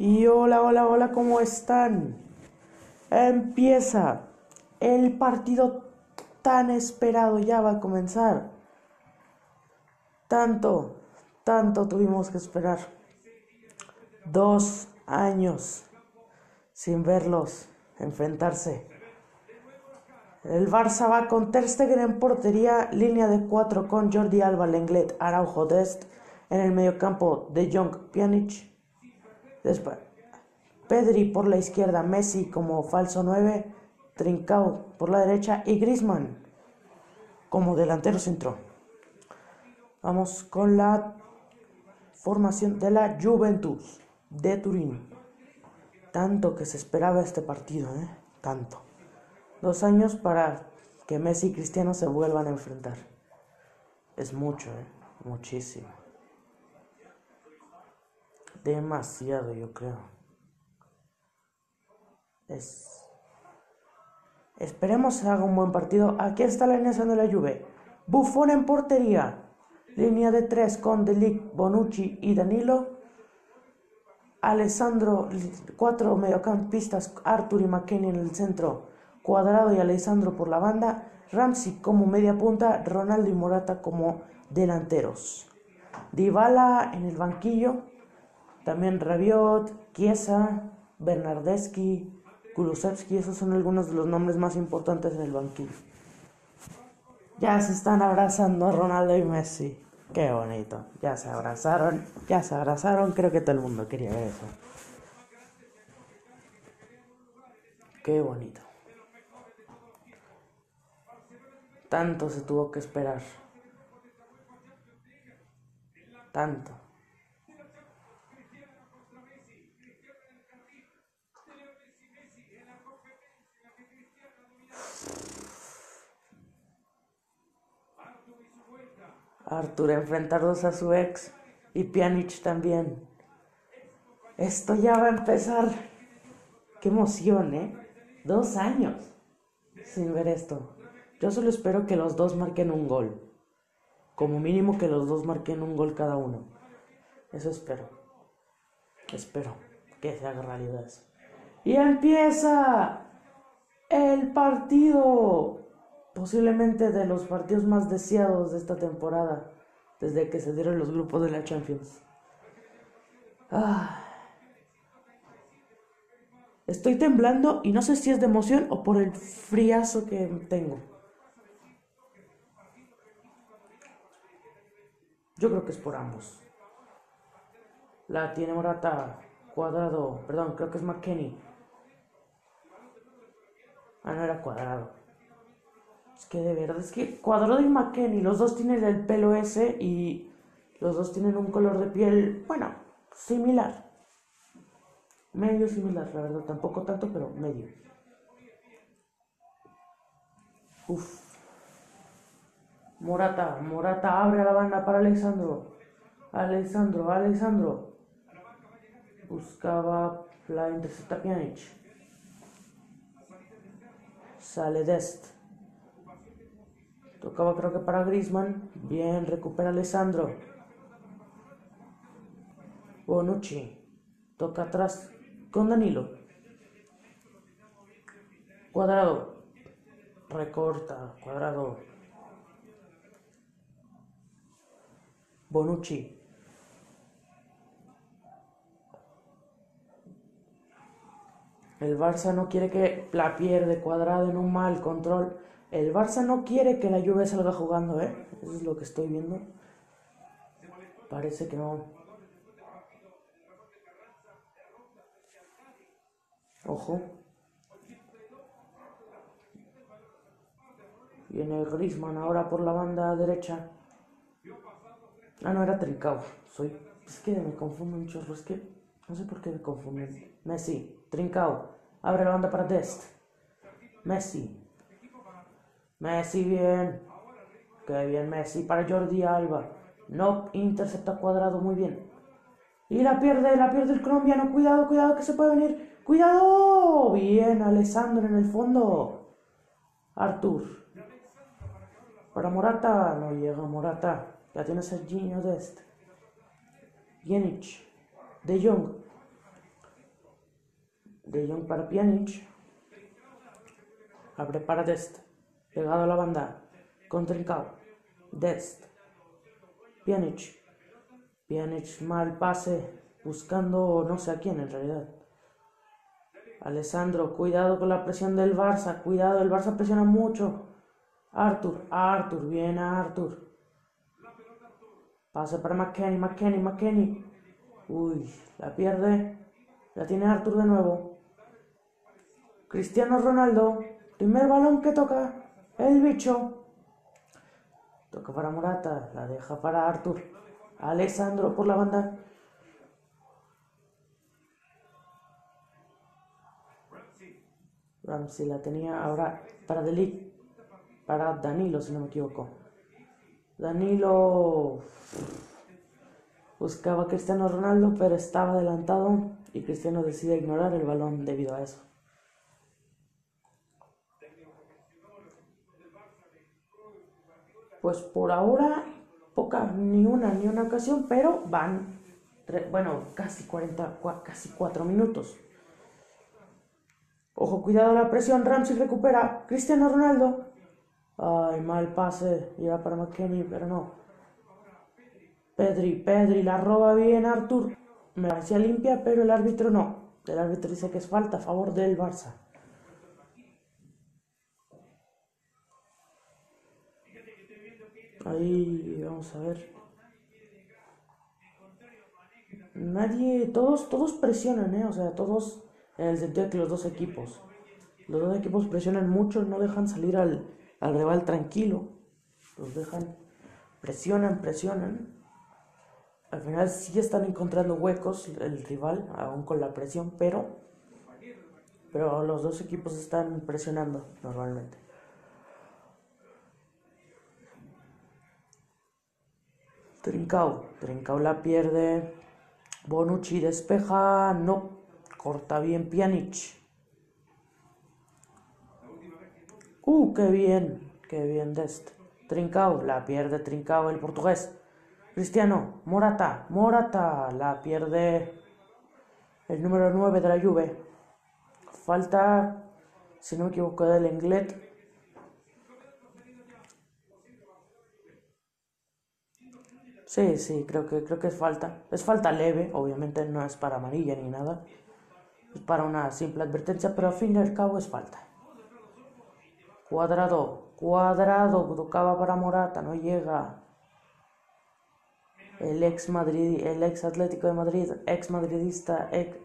Y hola, hola, hola, ¿cómo están? Empieza el partido tan esperado, ya va a comenzar. Tanto, tanto tuvimos que esperar. Dos años sin verlos enfrentarse. El Barça va con Ter Stegen en portería, línea de cuatro con Jordi Alba, Lenglet, Araujo, Dest en el mediocampo de Jong, Pjanic. Después, Pedri por la izquierda, Messi como falso 9, Trincao por la derecha y Griezmann como delantero centro. Vamos con la formación de la Juventus de Turín. Tanto que se esperaba este partido, ¿eh? Tanto. Dos años para que Messi y Cristiano se vuelvan a enfrentar. Es mucho, ¿eh? Muchísimo. Demasiado, yo creo. Es... Esperemos haga un buen partido. Aquí está la alineación de la Juve. Buffon en portería. Línea de tres con Delic, Bonucci y Danilo. Alessandro, cuatro mediocampistas, Arthur y McKenny en el centro. Cuadrado y Alessandro por la banda. Ramsey como media punta. Ronaldo y Morata como delanteros. Dybala en el banquillo. También Rabiot, Chiesa, Bernardeschi, Kulusevski, esos son algunos de los nombres más importantes en el banquillo. Ya se están abrazando Ronaldo y Messi. Qué bonito. Ya se abrazaron, ya se abrazaron. Creo que todo el mundo quería ver eso. Qué bonito. Tanto se tuvo que esperar. Tanto. Arthur enfrentarlos a su ex y Pjanic también. Esto ya va a empezar. Qué emoción, ¿eh? Dos años sin ver esto. Yo solo espero que los dos marquen un gol. Como mínimo que los dos marquen un gol cada uno. Eso espero. Espero que se haga realidad eso. Y empieza el partido posiblemente de los partidos más deseados de esta temporada, desde que se dieron los grupos de la Champions. Ah. Estoy temblando y no sé si es de emoción o por el friazo que tengo. Yo creo que es por ambos. La tiene Morata, cuadrado, perdón, creo que es McKenny. Ah, no era cuadrado. Que de verdad, es que Cuadrado y McKenny, los dos tienen el pelo ese y los dos tienen un color de piel, bueno, similar. Medio similar, la verdad, tampoco tanto, pero medio. Uf. Morata, Morata abre la banda para Alessandro. Alessandro, Alessandro. Buscaba la intercepta Pjanic. Sale Dest. Tocaba creo que para Grisman. Bien, recupera Alessandro. Bonucci. Toca atrás con Danilo. Cuadrado. Recorta. Cuadrado. Bonucci. El Barça no quiere que la pierde cuadrado en un mal control. El Barça no quiere que la Juve salga jugando, ¿eh? Eso es lo que estoy viendo. Parece que no. Ojo. Viene Griezmann ahora por la banda derecha. Ah, no, era Trincao. Soy. Es que me confundo un chorro. Es que. No sé por qué me confundo. Messi. Trincao. Abre la banda para Dest. Messi. Messi bien. Qué bien Messi para Jordi Alba. No intercepta cuadrado muy bien. Y la pierde, la pierde el colombiano. Cuidado, cuidado que se puede venir. Cuidado. Bien, Alessandro en el fondo. Artur. Para Morata. No llega Morata. Ya tienes el Gino Dest. Jenic. De Jong. De Jong para Pjanic. Abre para Dest. Pegado a la banda. Con Trincao. Dest. Pjanic. Pjanic mal pase. Buscando no sé a quién en realidad. Alessandro, cuidado con la presión del Barça. Cuidado, el Barça presiona mucho. Arthur, Arthur, viene Arthur. Pase para McKenny, McKenny, McKenny. Uy, la pierde. La tiene Arthur de nuevo. Cristiano Ronaldo. Primer balón que toca. El bicho. Toca para Morata. La deja para Arthur. Alessandro por la banda. Ramsey la tenía ahora para Delic. Para Danilo, si no me equivoco. Danilo buscaba a Cristiano Ronaldo, pero estaba adelantado y Cristiano decide ignorar el balón debido a eso. Pues por ahora, poca, ni una, ni una ocasión, pero van, bueno, casi 40, casi 4 minutos. Ojo, cuidado la presión, Ramsey recupera, Cristiano Ronaldo. Ay, mal pase, iba para McKenny, pero no. Pedri, Pedri, la roba bien Artur. Me parecía limpia, pero el árbitro no. El árbitro dice que es falta a favor del Barça. Ahí vamos a ver. Nadie, todos, todos presionan, ¿eh? O sea, todos en el sentido de que los dos equipos. Los dos equipos presionan mucho, no dejan salir al, al rival tranquilo. Los dejan, presionan, presionan. Al final sí están encontrando huecos el rival, aún con la presión, pero, pero los dos equipos están presionando normalmente. Trincao, Trincao la pierde. Bonucci despeja, no, corta bien Pjanic. Uh, qué bien, qué bien de este. Trincao, la pierde Trincao el portugués. Cristiano, Morata, Morata, la pierde el número 9 de la Juve. Falta, si no me equivoco, del Englet. Sí, sí, creo que, creo que es falta. Es falta leve, obviamente no es para amarilla ni nada. Es para una simple advertencia, pero al fin y al cabo es falta. Cuadrado, cuadrado, tocaba para Morata, no llega el ex Madrid, el ex Atlético de Madrid, ex madridista, ex,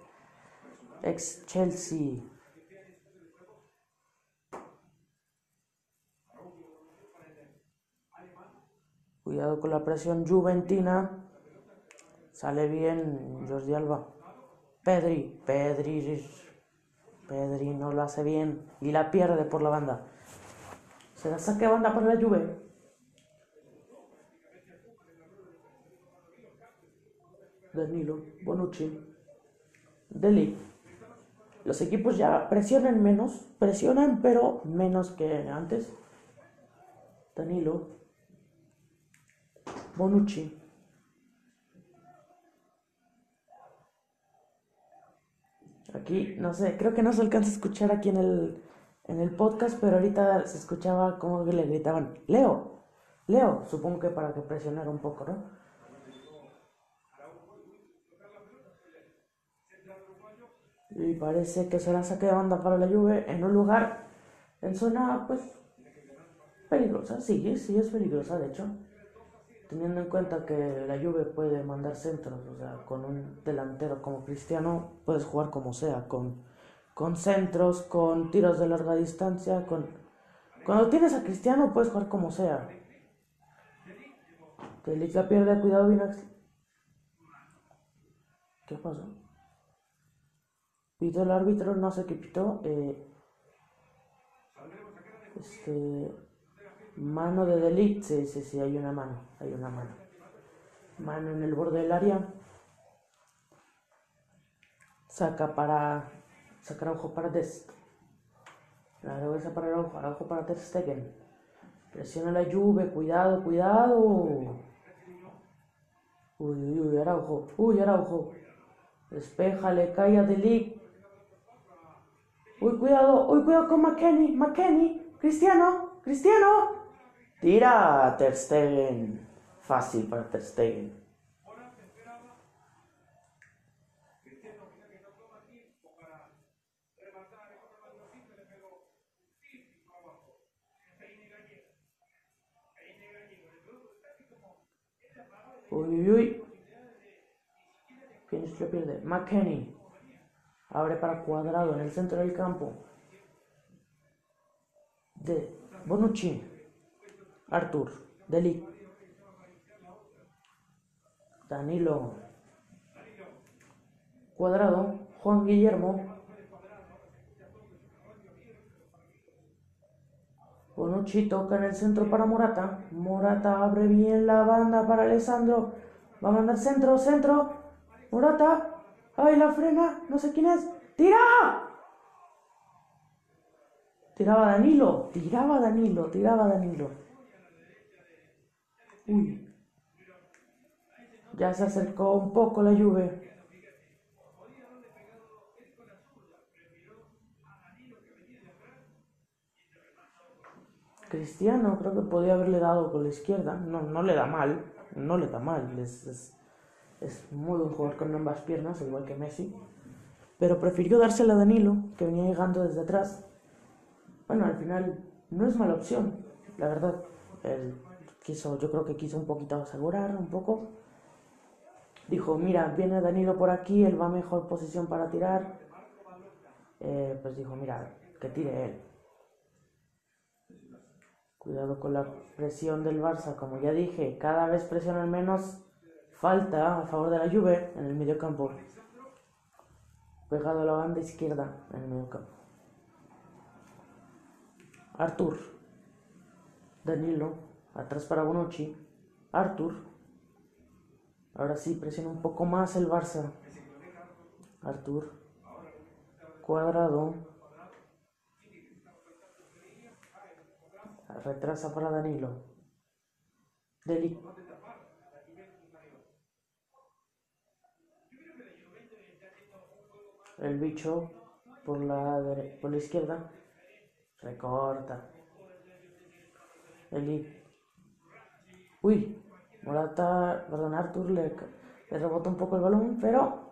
ex Chelsea. Cuidado con la presión juventina. Sale bien Jordi Alba. Pedri, Pedri, Pedri no lo hace bien y la pierde por la banda. Se la saque banda por la Juve. Danilo, Bonucci, Deli. Los equipos ya presionan menos, presionan pero menos que antes. Danilo, Bonucci. Aquí, no sé, creo que no se alcanza a escuchar aquí en el, en el podcast, pero ahorita se escuchaba como le gritaban, Leo, Leo, supongo que para que presionara un poco, ¿no? y parece que será saque de banda para la Juve en un lugar en zona pues peligrosa, sí, sí es peligrosa de hecho, teniendo en cuenta que la Juve puede mandar centros, o sea, con un delantero como Cristiano puedes jugar como sea, con, con centros, con tiros de larga distancia, con cuando tienes a Cristiano puedes jugar como sea. la pierde, cuidado bien. ¿Qué pasó? Pitó el árbitro, no sé qué pitó. Eh, este, mano de Delite, sí, sí, sí, hay una mano, hay una mano. Mano en el borde del área. Saca para. Saca ojo para Dest. La regresa para el ojo, ojo para Ter Stegen. Presiona la lluvia, cuidado, cuidado. Uy, uy, uy, Araujo, uy, Araujo. Despeja, le cae a Delic. Uy, cuidado, uy, cuidado con McKenny, McKenny, Cristiano, Cristiano. Tira Ter Stegen. Fácil para Ter Stegen. Uy, uy, uy. ¿Quién se pierde? McKenny. Abre para cuadrado en el centro del campo. De Bonucci. Artur. Deli. Danilo. Cuadrado. Juan Guillermo. Bonucci toca en el centro para Morata. Morata abre bien la banda para Alessandro. Va a mandar centro, centro. Morata. ¡Ay, la frena! No sé quién es. ¡Tira! Tiraba Danilo. Tiraba Danilo. Tiraba Danilo. Uy. Ya se acercó un poco la lluvia. Cristiano creo que podía haberle dado con la izquierda. No, no le da mal. No le da mal. Es, es, es muy buen jugador con ambas piernas, igual que Messi. Pero prefirió dársela a Danilo, que venía llegando desde atrás. Bueno, al final no es mala opción, la verdad. Él quiso, yo creo que quiso un poquito asegurar, un poco. Dijo, mira, viene Danilo por aquí, él va mejor posición para tirar. Eh, pues dijo, mira, que tire él. Cuidado con la presión del Barça, como ya dije, cada vez presionan menos. Falta a favor de la Juve en el medio campo. Pegado a la banda izquierda en el medio campo. Artur. Danilo. Atrás para Bonucci. Artur. Ahora sí, presiona un poco más el Barça. Artur. Cuadrado. Retrasa para Danilo. Deli. El bicho por la, por la izquierda. Recorta. Eli. Uy. Morata, perdón, Artur le, le rebota un poco el balón, pero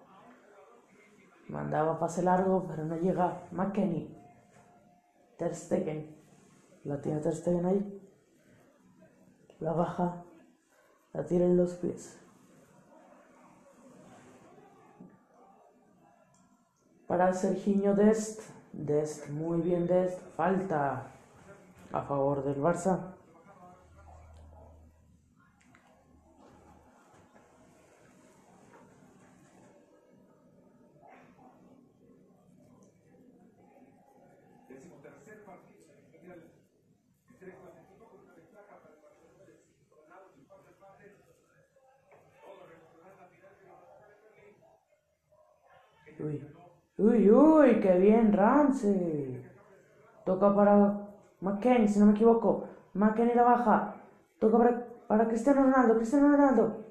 mandaba pase largo, pero no llega. McKenny. Ter Stegen. La tiene Ter Stegen ahí. La baja. La tira en los pies. Para Serginho Dest. Dest, muy bien Dest. Falta a favor del Barça. Uy, uy, uy, qué bien, Ramsey. Toca para McKenny, si no me equivoco. McKenny la baja. Toca para, para Cristiano Ronaldo, Cristiano Ronaldo.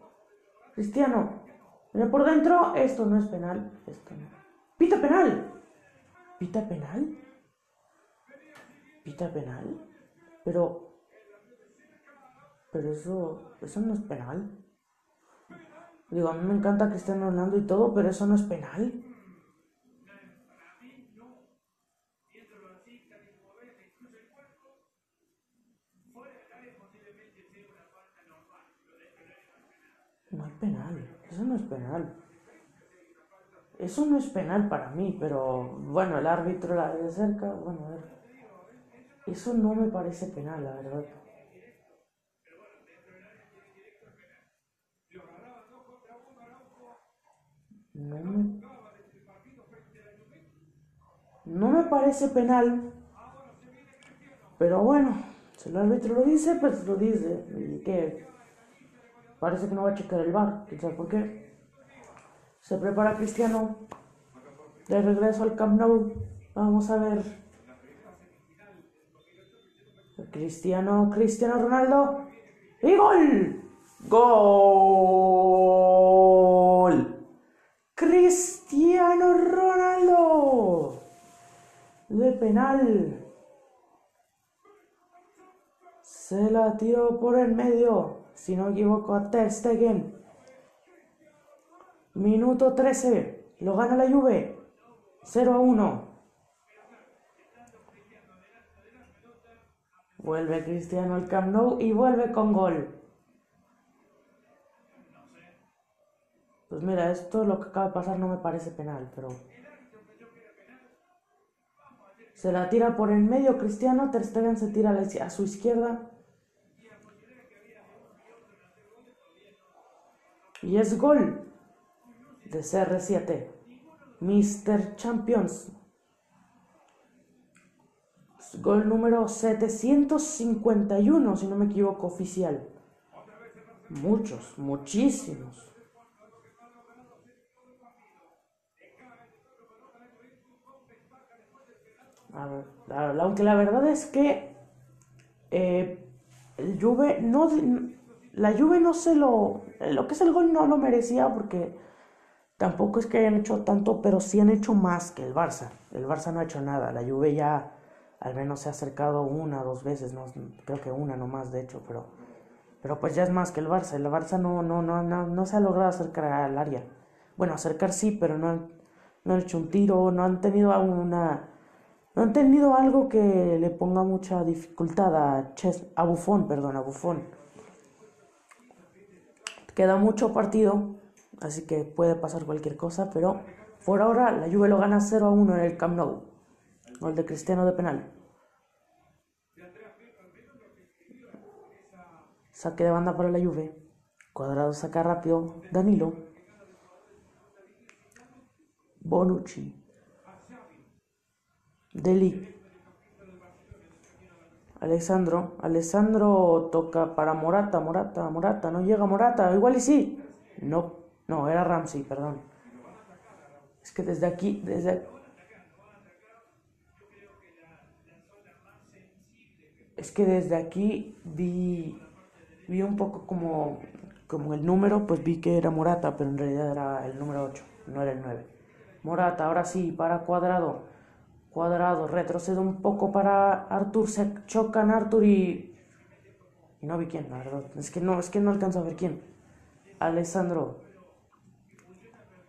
Cristiano. Mira por dentro. Esto no es penal. Esto no. Pita penal. Pita penal. Pita penal. Pero. Pero eso. Eso no es penal. Digo, a mí me encanta Cristiano Ronaldo y todo, pero eso no es penal. No es penal, eso es penal. Eso no es penal para mí, pero bueno, el árbitro la de cerca, bueno, a ver. Eso no me parece penal, la verdad. No me, no me parece penal. Pero bueno, si el árbitro lo dice, pues lo dice. ¿Y qué? Parece que no va a checar el bar, quién sabe por qué. Se prepara Cristiano. De regreso al Camp Nou. Vamos a ver. Cristiano, Cristiano Ronaldo. ¡Y gol! ¡Gol! Cristiano Ronaldo. de penal. Se la tiró por el medio, si no equivoco, a Ter Stegen. Minuto 13, lo gana la Juve, 0 a 1. Vuelve Cristiano al Camp Nou y vuelve con gol. Pues mira, esto lo que acaba de pasar no me parece penal, pero... Se la tira por en medio Cristiano, Ter Stegen se tira a su izquierda. Y es gol de CR7. Mr. Champions. Gol número 751, si no me equivoco, oficial. Muchos, muchísimos. aunque la verdad es que eh, el Juve no, la Juve no se lo, lo que es el gol no lo merecía porque tampoco es que hayan hecho tanto, pero sí han hecho más que el Barça. El Barça no ha hecho nada, la Juve ya al menos se ha acercado una, dos veces, no, creo que una nomás de hecho, pero, pero pues ya es más que el Barça. El Barça no, no, no, no, no se ha logrado acercar al área. Bueno, acercar sí, pero no han, no han hecho un tiro, no han tenido una no han tenido algo que le ponga mucha dificultad a, Ches, a Buffon, perdón, a Buffon. Queda mucho partido, así que puede pasar cualquier cosa, pero por ahora la Juve lo gana 0 a 1 en el Camp Nou. Gol de Cristiano de penal. Saque de banda para la Juve. Cuadrado saca rápido. Danilo. Bonucci. Deli. Alessandro. Alessandro toca para Morata, Morata, Morata. No llega Morata. Igual y sí. No, no, era Ramsey, perdón. Es que desde aquí, desde... Es que desde aquí vi, vi un poco como, como el número, pues vi que era Morata, pero en realidad era el número 8, no era el 9. Morata, ahora sí, para cuadrado. Cuadrado, retrocede un poco para Artur, se chocan Artur y... Y no vi quién, la verdad. Es que no, es que no alcanzo a ver quién. Alessandro.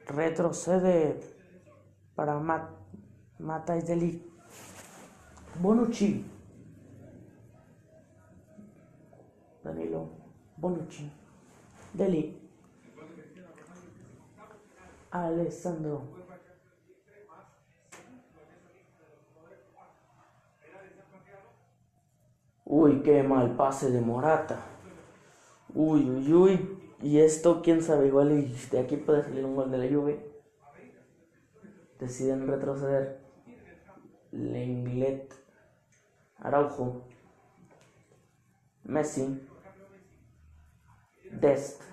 Retrocede para Mat Matais Deli. Bonucci. Danilo. Bonucci. Deli. Alessandro. Uy, qué mal pase de Morata. Uy, uy, uy. Y esto, quién sabe, igual de aquí puede salir un gol de la lluvia. Deciden retroceder. Lenglet. Araujo. Messi. Dest.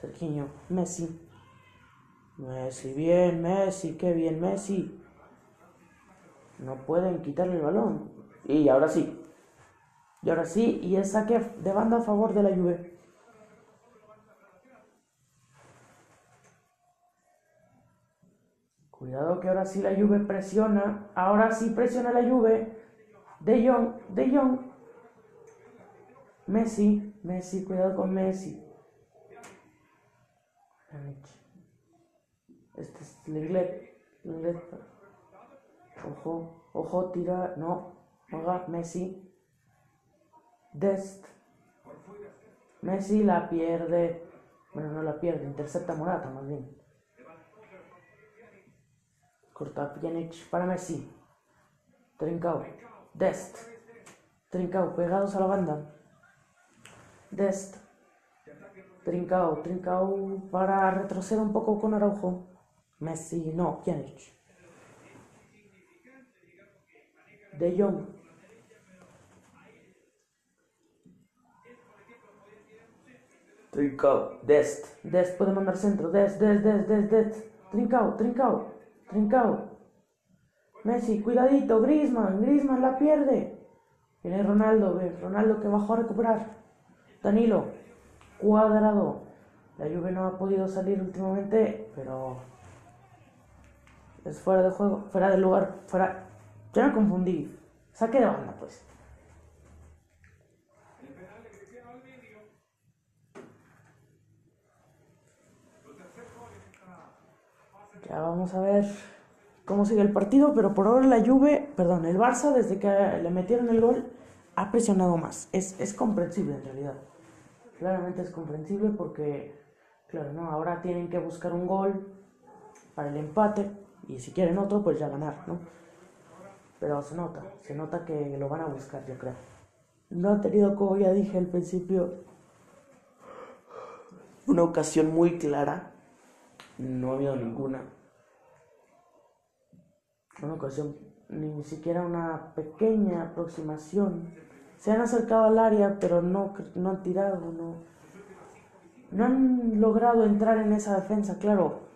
Serginho. Messi. Messi, bien, Messi, qué bien, Messi. No pueden quitarle el balón. Y ahora sí, y ahora sí, y es saque de banda a favor de la Juve. Cuidado que ahora sí la Juve presiona. Ahora sí presiona la Juve. De Jong, De Jong. Messi, Messi, cuidado con Messi. Este es Lenglet. Ojo, ojo, tira. No, haga Messi. Dest. Messi la pierde. Bueno, no la pierde, intercepta Morata más bien. Corta Pjanic para Messi. Trincao. Dest. Trincao, pegados a la banda. Dest. Trincao, Trincao para retroceder un poco con Araujo. Messi, no, Pjanic. De Jong. Trincao, Dest. Dest puede mandar centro. Dest, Dest, Dest, Dest, Dest. Trincao, Trincao, Trincao. Messi, cuidadito. Grisman, Grisman la pierde. Viene Ronaldo, ve. Ronaldo que bajó a recuperar. Danilo, cuadrado. La Juve no ha podido salir últimamente, pero es fuera de juego, fuera de lugar, fuera, Ya me confundí. Saque de banda, pues. Ya vamos a ver cómo sigue el partido, pero por ahora la Juve, perdón, el Barça desde que le metieron el gol ha presionado más. Es, es comprensible en realidad. Claramente es comprensible porque, claro, ¿no? Ahora tienen que buscar un gol para el empate y si quieren otro, pues ya ganar, ¿no? Pero se nota, se nota que lo van a buscar, yo creo. No ha tenido, como ya dije al principio, una ocasión muy clara. No ha habido ninguna. Una ni siquiera una pequeña aproximación. Se han acercado al área, pero no, no han tirado, no, no han logrado entrar en esa defensa. Claro,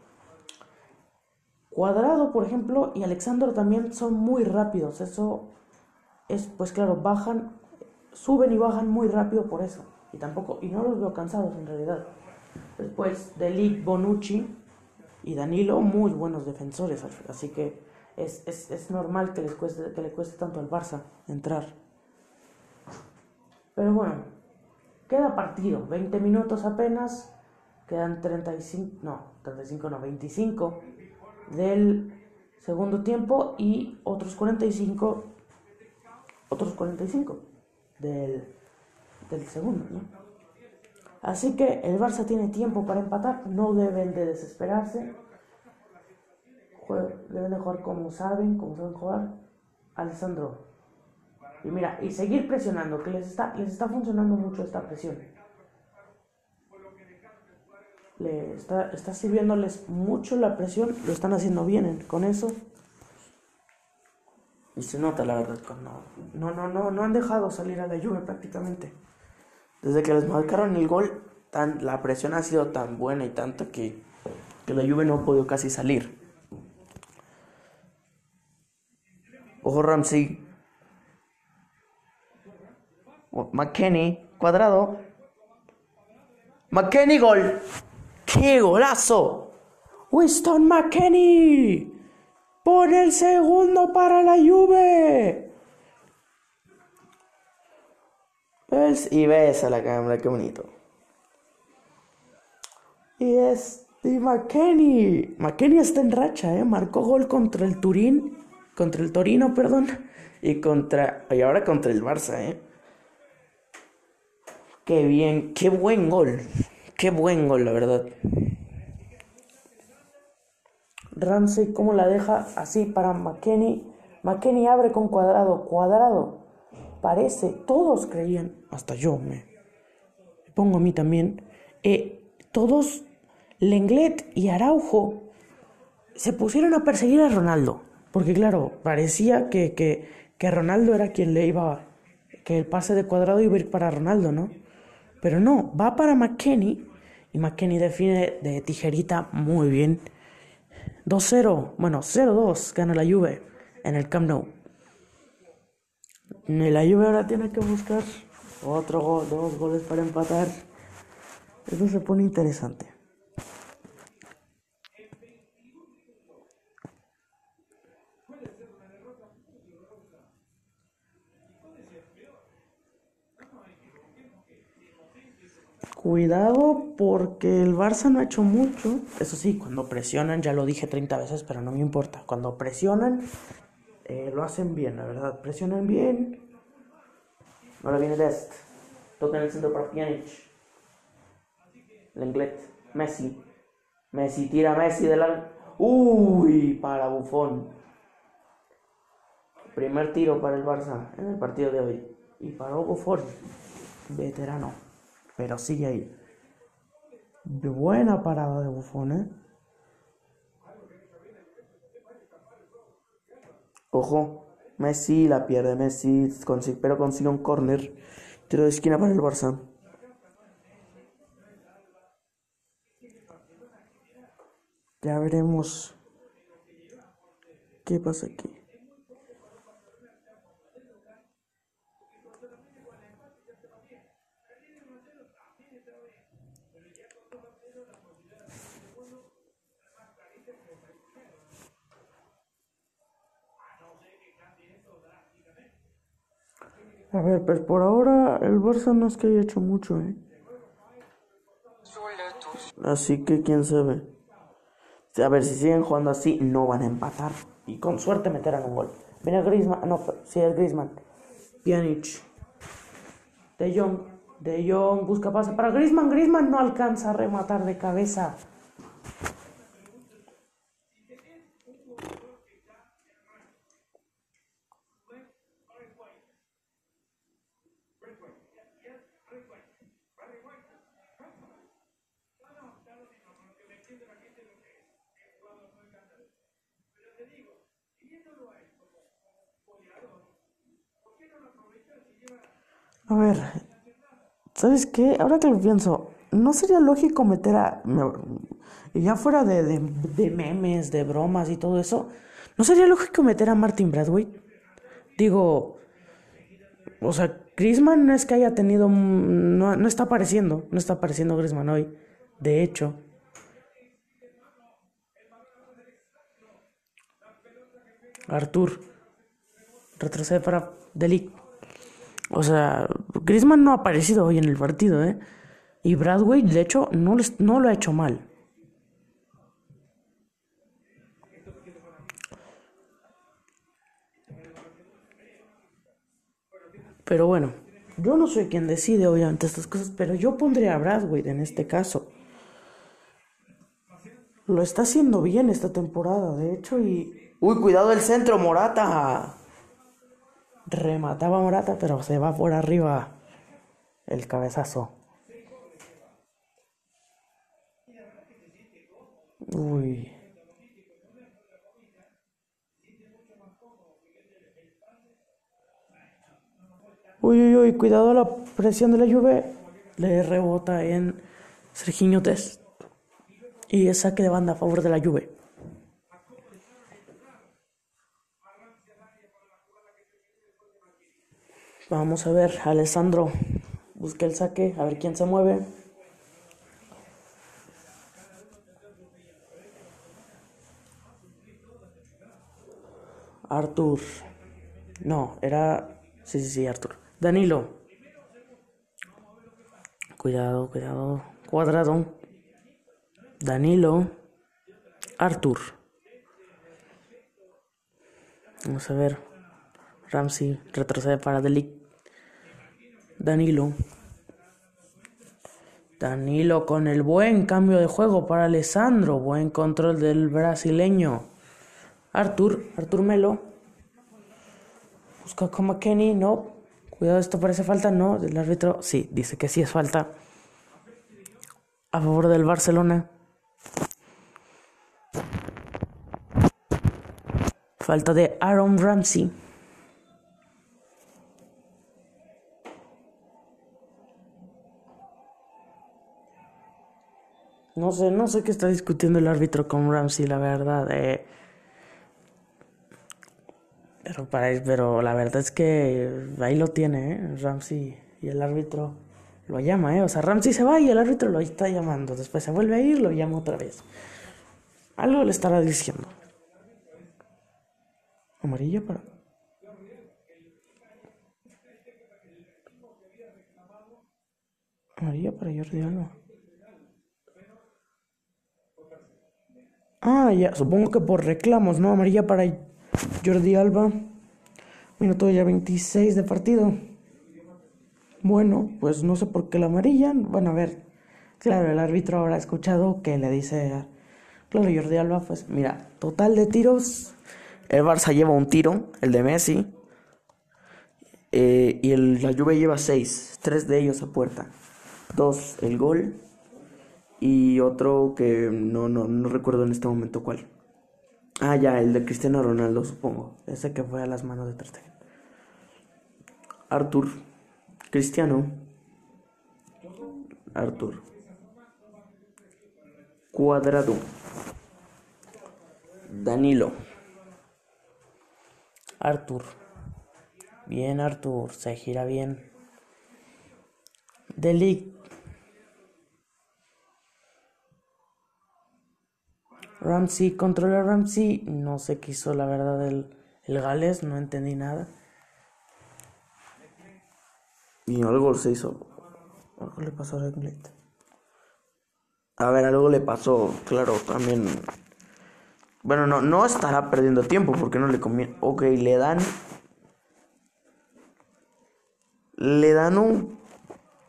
Cuadrado, por ejemplo, y Alexander también son muy rápidos. Eso es, pues claro, bajan, suben y bajan muy rápido por eso. Y tampoco, y no los veo cansados en realidad. Después, Delic, Bonucci y Danilo, muy buenos defensores. Así que es, es, es normal que, les cueste, que le cueste tanto al Barça entrar. Pero bueno, queda partido, 20 minutos apenas, quedan 35, no, 35 no, 25 del segundo tiempo y otros 45 otros 45 del, del segundo así que el Barça tiene tiempo para empatar no deben de desesperarse deben de jugar como saben como saben jugar Alessandro y mira y seguir presionando que les está les está funcionando mucho esta presión le está, está sirviéndoles mucho la presión, lo están haciendo bien con eso. Y se nota la verdad cuando no, no, no, no han dejado salir a la lluvia prácticamente. Desde que les marcaron el gol, tan, la presión ha sido tan buena y tanta que, que la lluvia no ha podido casi salir. Ojo Ramsey. McKenny, cuadrado. McKenny, gol. ¡Qué golazo! Winston McKenney pone el segundo para la Juve. Y ves a la cámara, qué bonito. Y es y McKenney. McKenney está en racha, ¿eh? Marcó gol contra el Turín, contra el Torino, perdón, y contra y ahora contra el Barça, ¿eh? Qué bien, qué buen gol. Qué buen gol, la verdad. Ramsey, ¿cómo la deja? Así para McKenny. McKenny abre con cuadrado. Cuadrado. Parece, todos creían, hasta yo me, pongo a mí también. Eh, todos, Lenglet y Araujo, se pusieron a perseguir a Ronaldo. Porque claro, parecía que, que, que Ronaldo era quien le iba, que el pase de cuadrado iba a ir para Ronaldo, ¿no? Pero no, va para McKenny y McKenny define de tijerita muy bien. 2-0, bueno, 0-2 gana la Juve en el Camp Nou. Y la Juve ahora tiene que buscar otro gol, dos goles para empatar. Eso se pone interesante. Cuidado porque el Barça no ha hecho mucho. Eso sí, cuando presionan, ya lo dije 30 veces, pero no me importa. Cuando presionan, eh, lo hacen bien, la verdad. Presionan bien. Ahora viene Dest. Toca en el centro para Pjanic. Lenglet. Messi. Messi tira Messi de la... Uy, para Bufón. Primer tiro para el Barça en el partido de hoy. Y para Bufón, veterano pero sigue ahí. Buena parada de Bufón, ¿eh? Ojo, Messi la pierde, Messi, pero consigue un corner. Tiro de esquina para el Barça. Ya veremos qué pasa aquí. A ver, pues por ahora el Barça no es que haya hecho mucho, ¿eh? Así que quién sabe. A ver, si siguen jugando así, no van a empatar. Y con suerte meterán un gol. Viene Griezmann, no, sí es Griezmann. Pjanic. De Jong. De Jong busca pase para Griezmann. Griezmann no alcanza a rematar de cabeza. A ver, ¿sabes qué? Ahora que lo pienso, ¿no sería lógico meter a... Ya fuera de, de, memes, de bromas y todo eso, ¿no sería lógico meter a Martin Bradway? Digo, o sea, Griezmann no es que haya tenido... No, no está apareciendo, no está apareciendo Griezmann hoy. De hecho, Artur retrocede para Delic. O sea, Griezmann no ha aparecido hoy en el partido, ¿eh? Y Bradway, de hecho, no, no lo ha hecho mal. Pero bueno, yo no soy quien decide obviamente estas cosas, pero yo pondría a Bradway en este caso. Lo está haciendo bien esta temporada, de hecho, y... Uy, cuidado el centro, Morata remataba Morata, pero se va por arriba el cabezazo. Uy. Uy, uy, uy, cuidado la presión de la lluvia. Le rebota en Serginho Test. Y es saque de banda a favor de la lluvia. Vamos a ver, Alessandro, busque el saque, a ver quién se mueve. Artur. No, era... Sí, sí, sí, Artur. Danilo. Cuidado, cuidado. Cuadrado. Danilo. Artur. Vamos a ver. Ramsey retrocede para Delic. Danilo. Danilo con el buen cambio de juego para Alessandro. Buen control del brasileño. Artur, Artur Melo. Busca como Kenny, no. Cuidado, esto parece falta, no. Del árbitro, sí, dice que sí es falta. A favor del Barcelona. Falta de Aaron Ramsey. No sé, no sé qué está discutiendo el árbitro con Ramsey, la verdad. Eh. Pero, para, pero la verdad es que ahí lo tiene, ¿eh? Ramsey y el árbitro lo llama, ¿eh? O sea, Ramsey se va y el árbitro lo está llamando. Después se vuelve a ir, lo llama otra vez. Algo le estará diciendo. Amarilla para. Amarilla para Jordi Alba. Ah, ya, supongo que por reclamos, ¿no? Amarilla para Jordi Alba. Minuto ya 26 de partido. Bueno, pues no sé por qué la amarilla. Bueno, a ver. Claro, el árbitro habrá escuchado que le dice. Claro, Jordi Alba, pues mira, total de tiros. El Barça lleva un tiro, el de Messi. Eh, y la Juve lleva seis, tres de ellos a puerta. Dos, el gol y otro que no, no, no recuerdo en este momento cuál. Ah, ya, el de Cristiano Ronaldo, supongo. Ese que fue a las manos de Ter Arthur. Cristiano. Arthur. Cuadrado. Danilo. Arthur. Bien, Arthur. Se gira bien. Delic Ramsey, controla Ramsey, no sé qué hizo la verdad el, el Gales, no entendí nada. Y algo se hizo. Algo le pasó a Lenglet. A ver, algo le pasó, claro, también. Bueno, no, no estará perdiendo tiempo porque no le conviene. Ok, le dan. Le dan un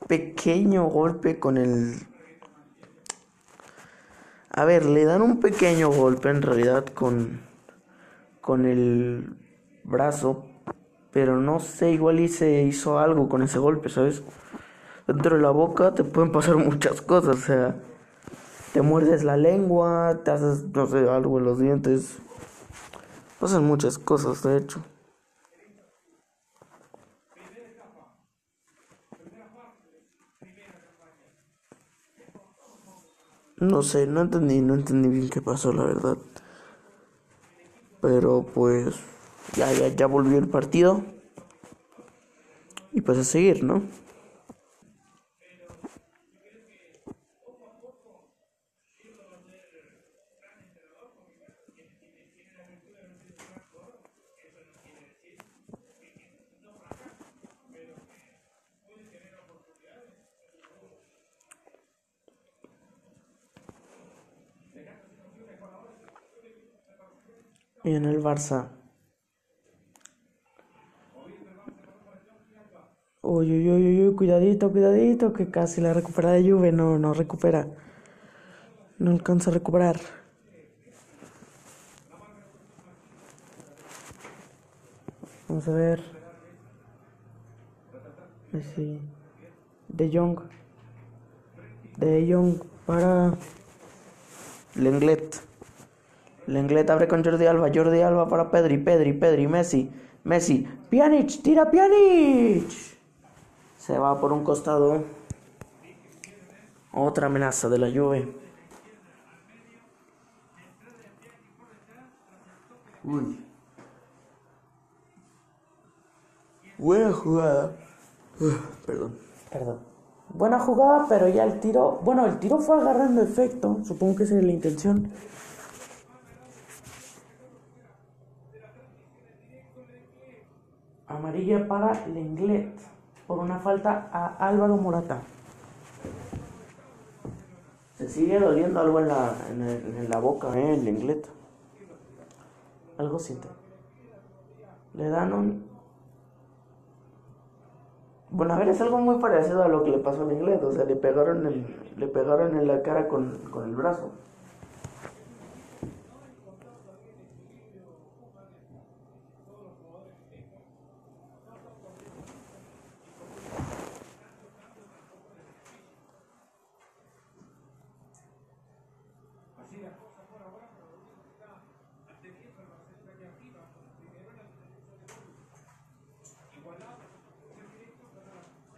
pequeño golpe con el. A ver, le dan un pequeño golpe en realidad con. Con el brazo. Pero no sé, igual y se hizo algo con ese golpe, ¿sabes? Dentro de la boca te pueden pasar muchas cosas, o sea te muerdes la lengua, te haces, no sé, algo en los dientes. Pasan muchas cosas, de hecho. No sé, no entendí, no entendí bien qué pasó, la verdad. Pero pues ya, ya, ya volvió el partido. Y pues a seguir, ¿no? En el Barça. Uy, uy, uy, uy, cuidadito, cuidadito, que casi la recupera de Juve, no, no recupera. No alcanza a recuperar. Vamos a ver. Messi. De Jong. De Jong para Lenglet. Lenglet abre con Jordi Alba. Jordi Alba para Pedri. Pedri, Pedri, Messi. Messi. Pjanic, tira Pjanic. Se va por un costado. Otra amenaza de la Juve. Uy. Buena jugada. perdón. Perdón. Buena jugada, pero ya el tiro. Bueno, el tiro fue agarrando efecto. Supongo que esa es la intención. Amarilla para Lenglet. Por una falta a Álvaro Morata. Se sigue doliendo algo en la, en, en la boca, eh, el Lenglet. Algo siente. Le dan un. Bueno, a ver, es algo muy parecido a lo que le pasó al inglés, o sea, le pegaron le pegaron en la cara con, con el brazo.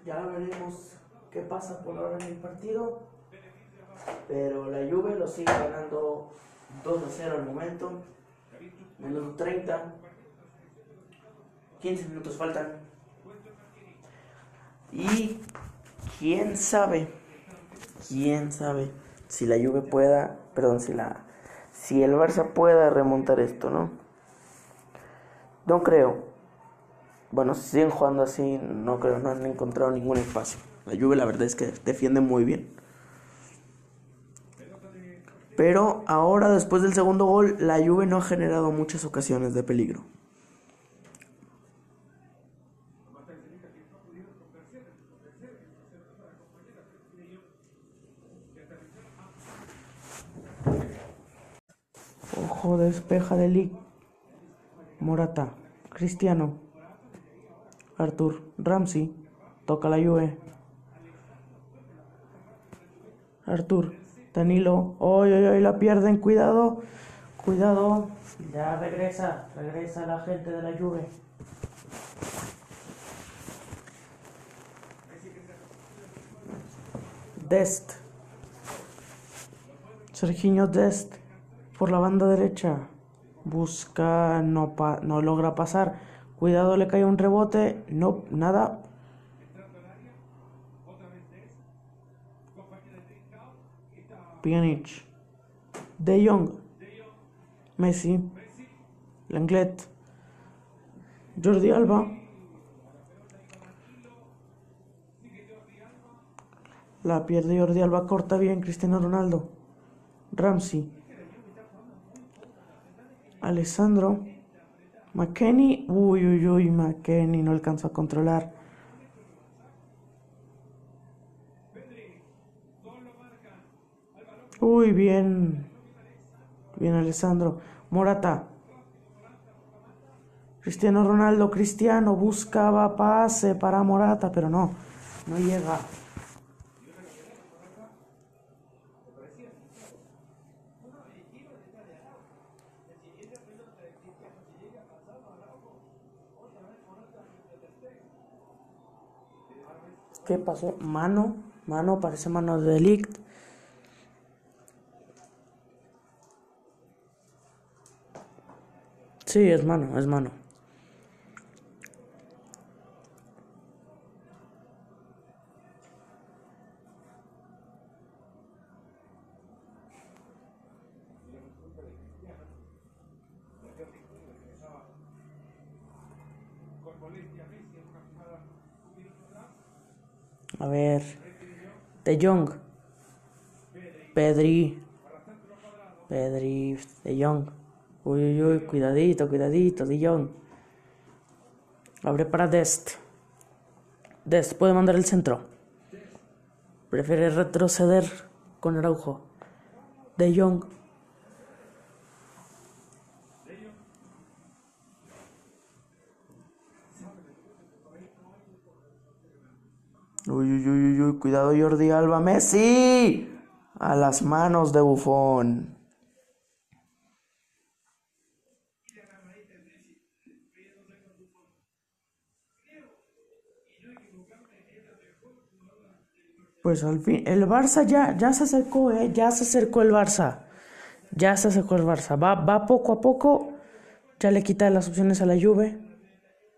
Ya veremos qué pasa por ahora en el partido. Pero la Juve lo sigue ganando 2 a 0 al momento. Menos 30. 15 minutos faltan. Y quién sabe, quién sabe si la Juve pueda, perdón, si la si el Barça pueda remontar esto, ¿no? No creo. Bueno, si siguen jugando así, no creo, no han encontrado ningún espacio. La Juve la verdad es que defiende muy bien. Pero ahora, después del segundo gol, la Juve no ha generado muchas ocasiones de peligro. Ojo, despeja de Lick. Morata, Cristiano, Artur, Ramsey, toca la Juve. Artur, Danilo, hoy, hoy, hoy la pierden, cuidado, cuidado. Ya regresa, regresa la gente de la Juve. Dest. Serginho Dest por la banda derecha. Busca, no, pa- no logra pasar. Cuidado, le cae un rebote. No, nada. Pjanic. De Jong. Messi. Lenglet. Jordi Alba. La pierde Jordi Alba, corta bien Cristiano Ronaldo. Ramsey. Alessandro. McKenny. Uy, uy, uy, McKenny no alcanzó a controlar. Uy, bien. Bien, Alessandro. Morata. Cristiano Ronaldo, Cristiano buscaba pase para Morata, pero no, no llega. ¿Qué pasó? Mano, mano, parece mano de Delict. Sí, es mano, es mano. A ver. De Jong. Pedri. Pedri. De Jong. Uy, uy, uy. Cuidadito, cuidadito. Jong. Abre para Dest. Dest puede mandar el centro. Prefiere retroceder con Araujo. De Jong. Uy, uy, uy, uy, cuidado Jordi Alba, Messi. A las manos de Bufón. Pues al fin, el Barça ya, ya se acercó, ¿eh? ya se acercó el Barça. Ya se acercó el Barça. Va, va poco a poco. Ya le quita las opciones a la Juve.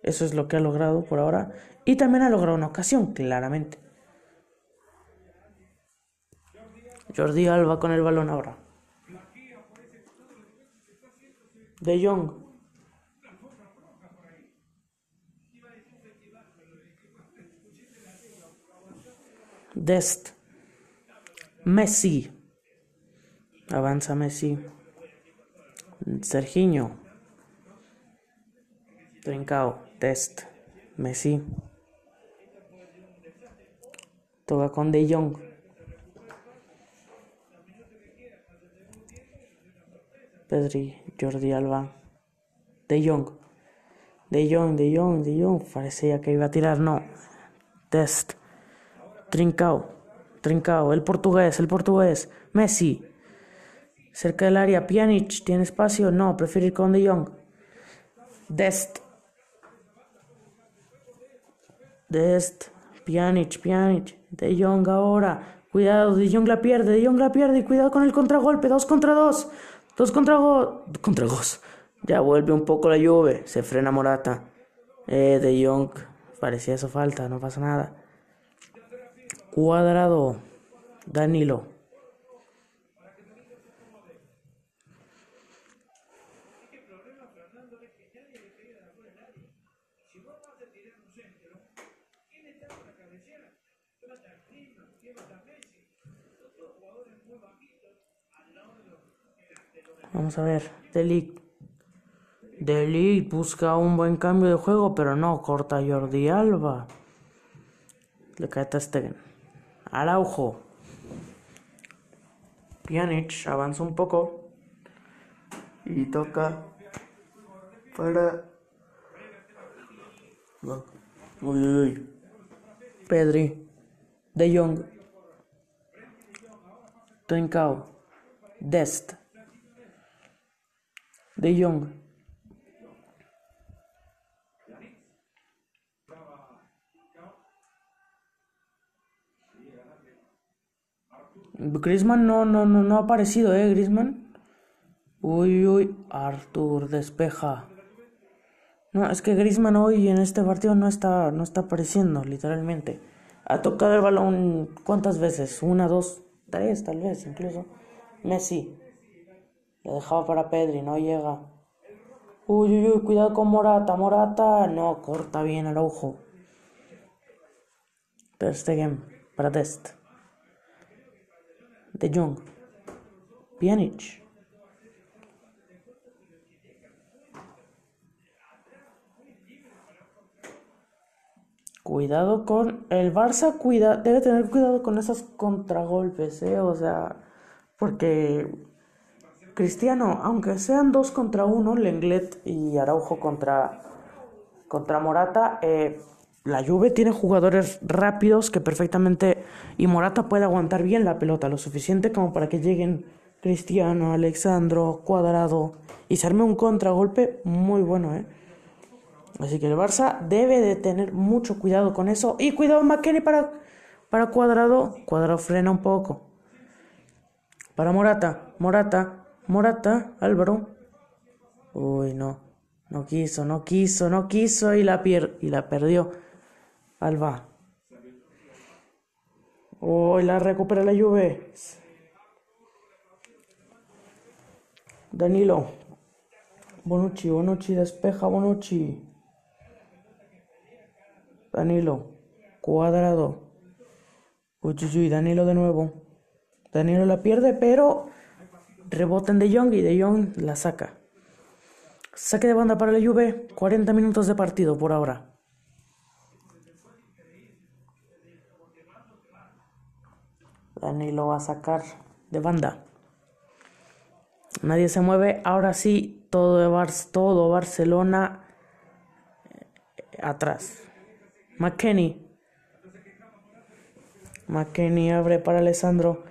Eso es lo que ha logrado por ahora. Y también ha logrado una ocasión, claramente. Jordi Alba con el balón ahora. De Jong. Dest. Messi. Avanza Messi. Serginho. Trincao. Test. Messi. Toca con De Jong. Pedri, Jordi Alba. De Jong. De Jong, De Jong, De Jong. Parecía que iba a tirar, no. Test. Trincao. Trincao. El portugués, el portugués. Messi. Cerca del área. Pjanic. ¿Tiene espacio? No. Prefiere ir con De Jong. Dest. Dest. Pjanic, Pjanic. De Jong ahora. Cuidado, De Jong la pierde, De Jong la pierde. Cuidado con el contragolpe. Dos contra dos. Dos contra go contra dos. Ya vuelve un poco la lluvia. Se frena Morata. Eh, De Jong. Parecía eso falta, no pasa nada. Cuadrado. Danilo. Vamos a ver. Delic. Delic busca un buen cambio de juego, pero no. Corta Jordi Alba. Le cae Stegen. Araujo. Pjanic avanza un poco. Y toca para. Uy, uy. Pedri. De Jong. Trincao. Dest. De Jong. Griezmann no, no, no, no ha aparecido, ¿eh? Griezmann. Uy, uy, Artur despeja. No, es que Griezmann hoy en este partido no está, no está apareciendo, literalmente. Ha tocado el balón cuántas veces, una, dos, tres, tal vez, incluso. Messi. Lo dejaba para Pedri, no llega. Uy, uy, uy, cuidado con Morata, Morata. No, corta bien el ojo. Ter Stegen, para Test. De Jong. Pjanic. Cuidado con el Barça, cuida, debe tener cuidado con esos contragolpes, ¿eh? o sea, porque Cristiano, aunque sean dos contra uno, Lenglet y Araujo contra, contra Morata, eh, la Juve tiene jugadores rápidos que perfectamente y Morata puede aguantar bien la pelota, lo suficiente como para que lleguen Cristiano, Alexandro, Cuadrado y se arme un contragolpe muy bueno, ¿eh? Así que el Barça debe de tener mucho cuidado con eso. Y cuidado McKenny para, para Cuadrado. Cuadrado frena un poco. Para Morata. Morata. Morata. Álvaro. Uy, no. No quiso, no quiso, no quiso y la, pier y la perdió. Alba. Uy, la recupera la Juve. Danilo. Bonucci, Bonucci, despeja Bonucci. Danilo, cuadrado. Uy, Danilo de nuevo. Danilo la pierde, pero reboten de Young y de Young la saca. Saque de banda para la Juve, 40 minutos de partido por ahora. Danilo va a sacar de banda. Nadie se mueve. Ahora sí, todo, Bar todo Barcelona eh, atrás. McKenny. McKenny abre para Alessandro.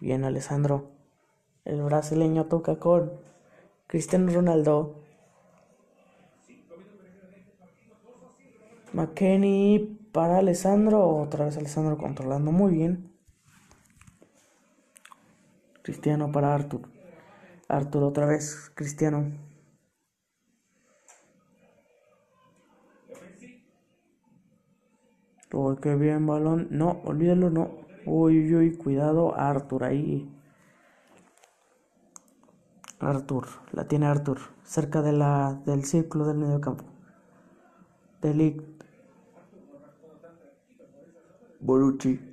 Bien, Alessandro. El brasileño toca con Cristiano Ronaldo. McKenny para Alessandro. Otra vez Alessandro controlando muy bien. Cristiano para Arthur. Arthur otra vez. Cristiano. Uy, qué bien, balón. No, olvídalo, no. Uy, uy, cuidado, Arthur ahí. Arthur, la tiene Arthur, cerca de la, del círculo del medio campo. Delict. Borucci.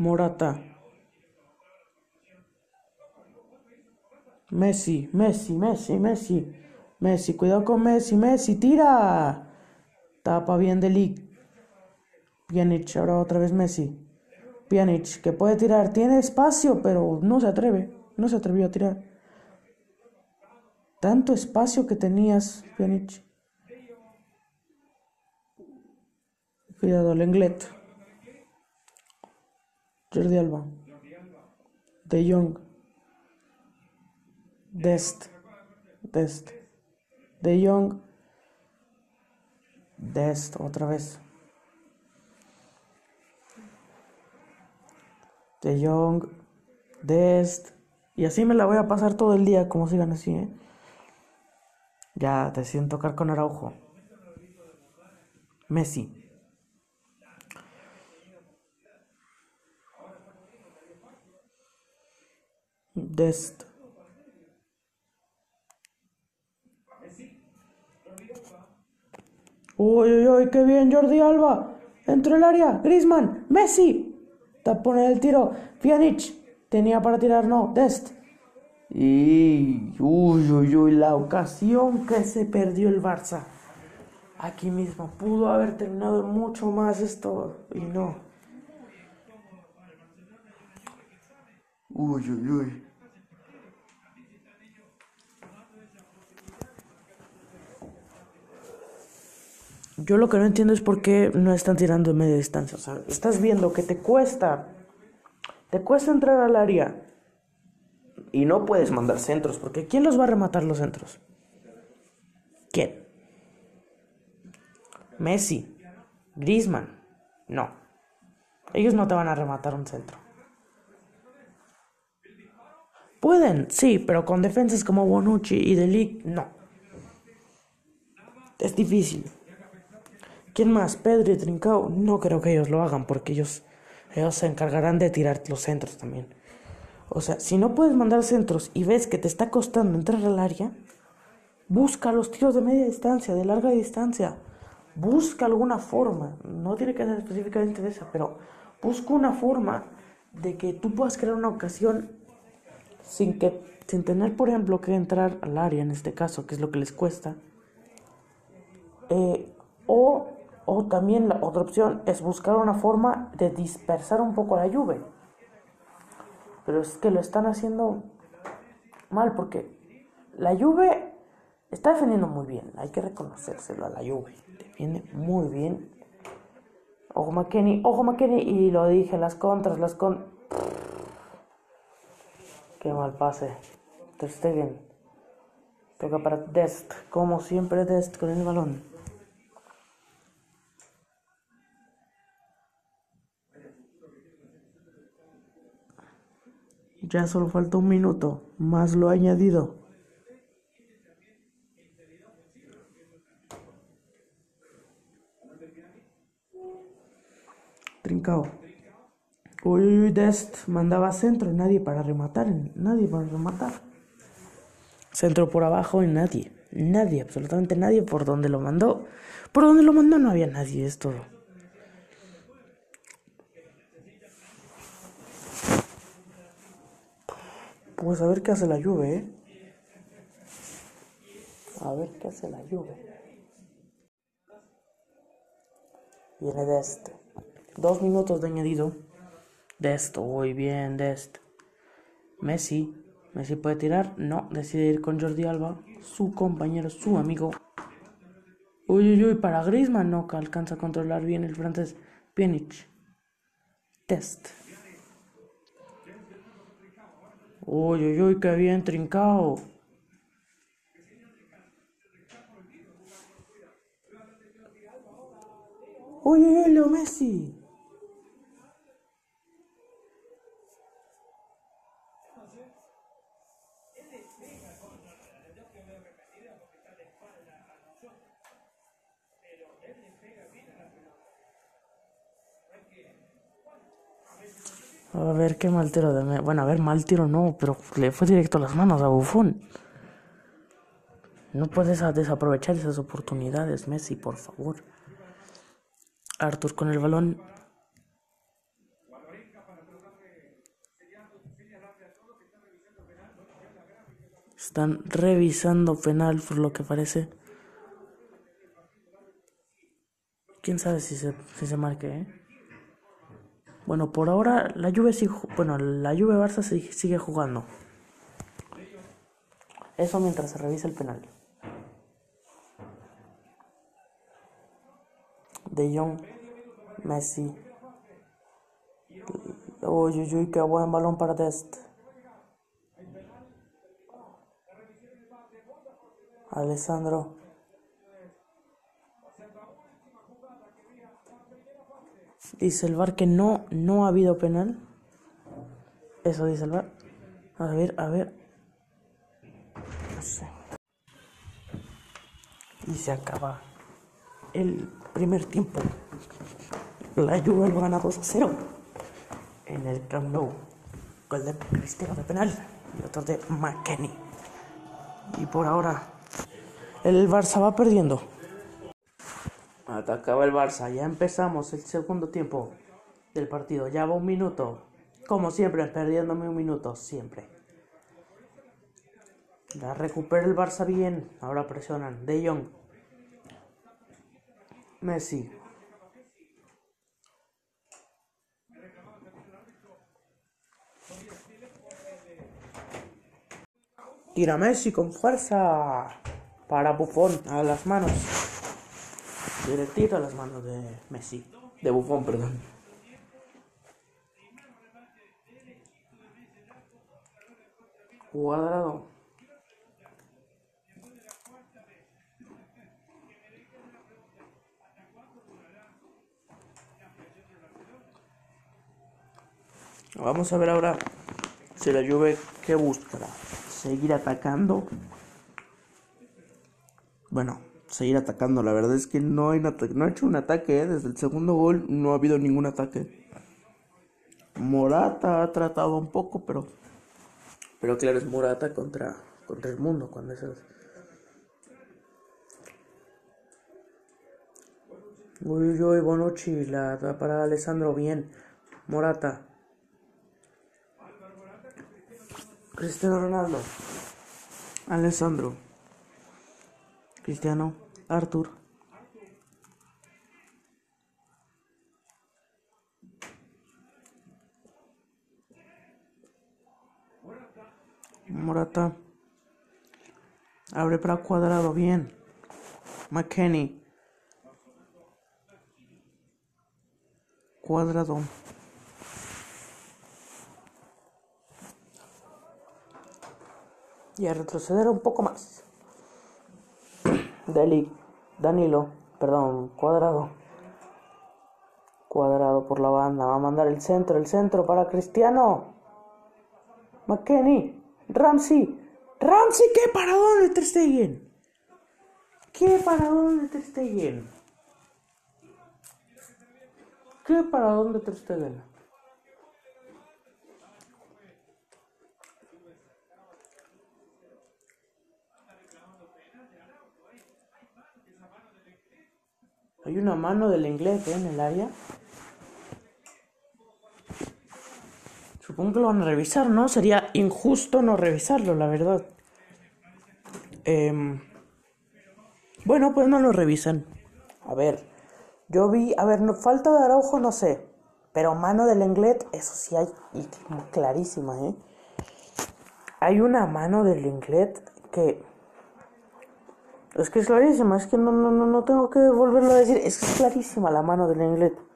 Morata. Messi, Messi, Messi, Messi. Messi, cuidado con Messi, Messi, tira. Tapa bien de Lee. Pjanic, ahora otra vez Messi. Pjanic, que puede tirar, tiene espacio, pero no se atreve, no se atrevió a tirar. Tanto espacio que tenías, Pjanic. Cuidado, Lenglet. Jordi Alba. De Jong. Dest, Dest, De Jong, Dest, otra vez. De Jong, Dest. Y así me la voy a pasar todo el día como sigan así, ¿eh? Ya deciden tocar con Araujo. Messi. Dest. Uy, uy, uy, qué bien Jordi Alba. Entró el área. Grisman. Messi. Tapón en el tiro. Pjanic. Tenía para tirar, no. Dest. Y. Uy, uy, uy, la ocasión que se perdió el Barça. Aquí mismo. Pudo haber terminado mucho más esto. Y no. Uy, uy, uy. Yo lo que no entiendo es por qué no están tirando en media distancia. O sea, estás viendo que te cuesta, te cuesta entrar al área y no puedes mandar centros, porque ¿quién los va a rematar los centros? ¿Quién? Messi, Griezmann, no. Ellos no te van a rematar un centro. Pueden, sí, pero con defensas como Bonucci y Delic, no. Es difícil. ¿Quién más? Pedro y Trincao. No creo que ellos lo hagan porque ellos, ellos se encargarán de tirar los centros también. O sea, si no puedes mandar centros y ves que te está costando entrar al área, Busca los tiros de media distancia, de larga distancia. Busca alguna forma. No tiene que ser específicamente de esa, pero busca una forma de que tú puedas crear una ocasión sin que sin tener por ejemplo que entrar al área en este caso que es lo que les cuesta eh, o, o también la otra opción es buscar una forma de dispersar un poco la lluvia pero es que lo están haciendo mal porque la Juve está defendiendo muy bien, hay que reconocérselo a la Juve, defiende muy bien. Ojo McKenny, ojo McKenny y lo dije, las contras, las con Qué mal pase. Ter Stegen. Toca para Dest, como siempre Dest con el balón. Ya solo falta un minuto, más lo añadido. Trincao. Uy, Dest mandaba centro, nadie para rematar, nadie para rematar. Centro por abajo y nadie, nadie, absolutamente nadie por donde lo mandó. Por donde lo mandó no había nadie, es todo. Pues a ver qué hace la lluvia, ¿eh? A ver qué hace la lluvia. Viene de este. Dos minutos de añadido. De esto, muy bien, de esto. Messi. Messi puede tirar. No, decide ir con Jordi Alba. Su compañero, su amigo. Uy, uy, uy, para Griezmann no alcanza a controlar bien el francés. Pjanic. Test. Uy, uy, uy, qué bien trincado. Uy, uy, uy, Leo Messi. A ver qué mal tiro de... Bueno, a ver, mal tiro no, pero le fue directo a las manos a Buffon. No puedes desaprovechar esas oportunidades, Messi, por favor. Arthur con el balón. Están revisando penal por lo que parece. Quién sabe si se, si se marque, ¿eh? Bueno, por ahora la Juve sigue, bueno, la Juve Barça sigue, jugando. Eso mientras se revisa el penal. De Jong, Messi. Uy, uy, uy, qué buen balón para Dest. Alessandro. Dice el VAR que no, no ha habido penal. Eso dice el VAR. A ver, a ver. Y se acaba el primer tiempo. La Juve lo gana 2 a 0 en el Camp Nou. Gol de Cristiano de penal y otro de McKenny. Y por ahora el Barça va perdiendo. Atacaba el Barça, ya empezamos el segundo tiempo del partido, ya va un minuto. Como siempre, perdiéndome un minuto, siempre. La recupera el Barça bien, ahora presionan. De Jong. Messi. Tira Messi con fuerza para Buffon a las manos. Directito a las manos de Messi. De Buffon, perdón. Cuadrado. Vamos a ver ahora si la Juve qué buscará. Seguir atacando. Bueno, seguir atacando. La verdad es que no, hay no ha hecho un ataque. ¿eh? Desde el segundo gol no ha habido ningún ataque. Morata ha tratado un poco, pero. Pero claro, es Morata contra, contra el mundo cuando es. Uy, uy, uy, Bonucci, la, la para Alessandro, bien. Morata. Cristiano Ronaldo. Alessandro. Cristiano. Arthur. Morata. Abre para cuadrado, bien. McKenny. Cuadrado. Y a retroceder un poco más. Deli. Danilo. Perdón, cuadrado. Cuadrado por la banda. Va a mandar el centro. El centro para Cristiano. McKenny. Ramsey. Ramsey, ¿qué paradón de Ter Stegen? ¿Qué paradón de Ter Stegen? ¿Qué paradón de Ter Stegen? Hay una mano del inglés en el área. Supongo que lo van a revisar, ¿no? Sería injusto no revisarlo, la verdad. Em, bueno, pues no lo revisan. A ver, yo vi, a ver, no, falta de Araujo, no sé. Pero mano del Lenglet, eso sí hay, y clarísima, ¿eh? Hay una mano del Lenglet que... Es que es clarísima, es que no, no, no, no tengo que volverlo a decir. Es que es clarísima la mano del Lenglet.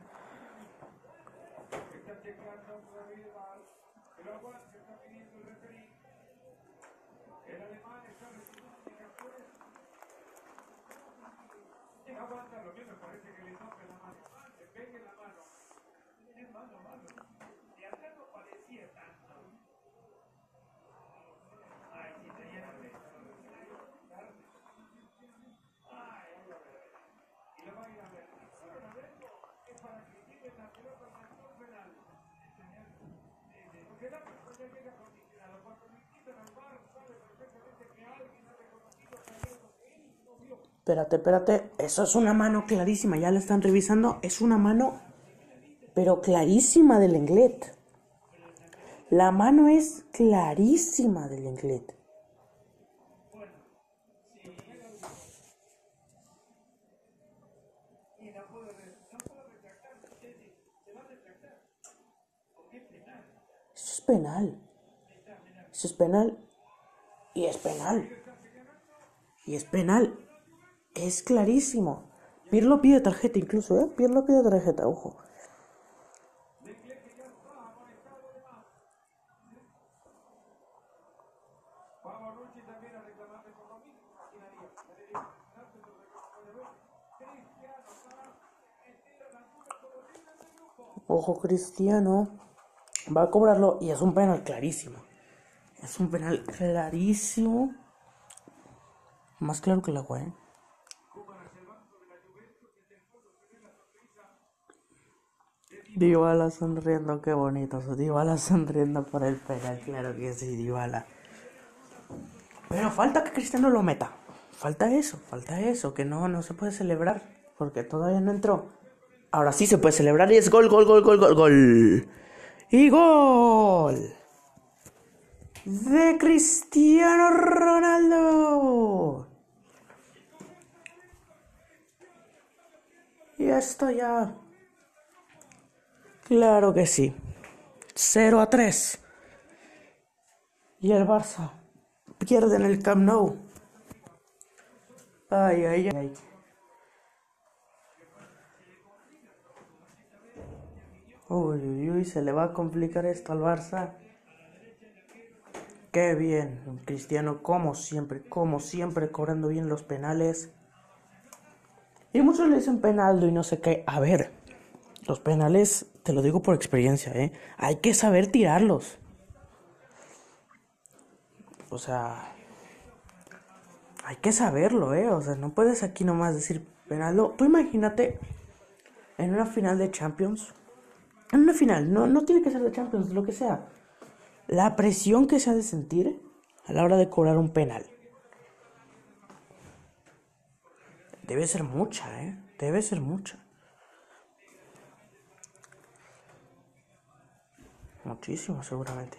Espérate, espérate. Eso es una mano clarísima. Ya la están revisando. Es una mano, pero clarísima del Englet. La mano es clarísima del Englet. Penal. Eso es penal. Y es penal. Y es penal. Es clarísimo. Pirlo pide tarjeta incluso, ¿eh? Pirlo pide tarjeta, ojo. Ojo Cristiano. Va a cobrarlo y es un penal clarísimo. Es un penal clarísimo. Más claro que el agua, ¿eh? Sonriendo, qué bonito. Dybala sonriendo por el penal, claro que sí, Dybala. Pero falta que Cristiano lo meta. Falta eso, falta eso, que no, no se puede celebrar, porque todavía no entró. Ahora sí se puede celebrar y es gol, gol, gol, gol, gol, gol. Y gol. De Cristiano Ronaldo. Y esto ya Claro que sí. 0 a 3. Y el Barça pierde en el Camp Nou. Ay, ay, ay. Uy, uy, uy, se le va a complicar esto al Barça. Qué bien, Cristiano, como siempre, como siempre, cobrando bien los penales. Y muchos le dicen penaldo y no sé qué. A ver, los penales, te lo digo por experiencia, ¿eh? Hay que saber tirarlos. O sea, hay que saberlo, ¿eh? O sea, no puedes aquí nomás decir penaldo. Tú imagínate en una final de Champions en una final, no, no tiene que ser de Champions, lo que sea. La presión que se ha de sentir a la hora de cobrar un penal. Debe ser mucha, ¿eh? Debe ser mucha. Muchísimo, seguramente.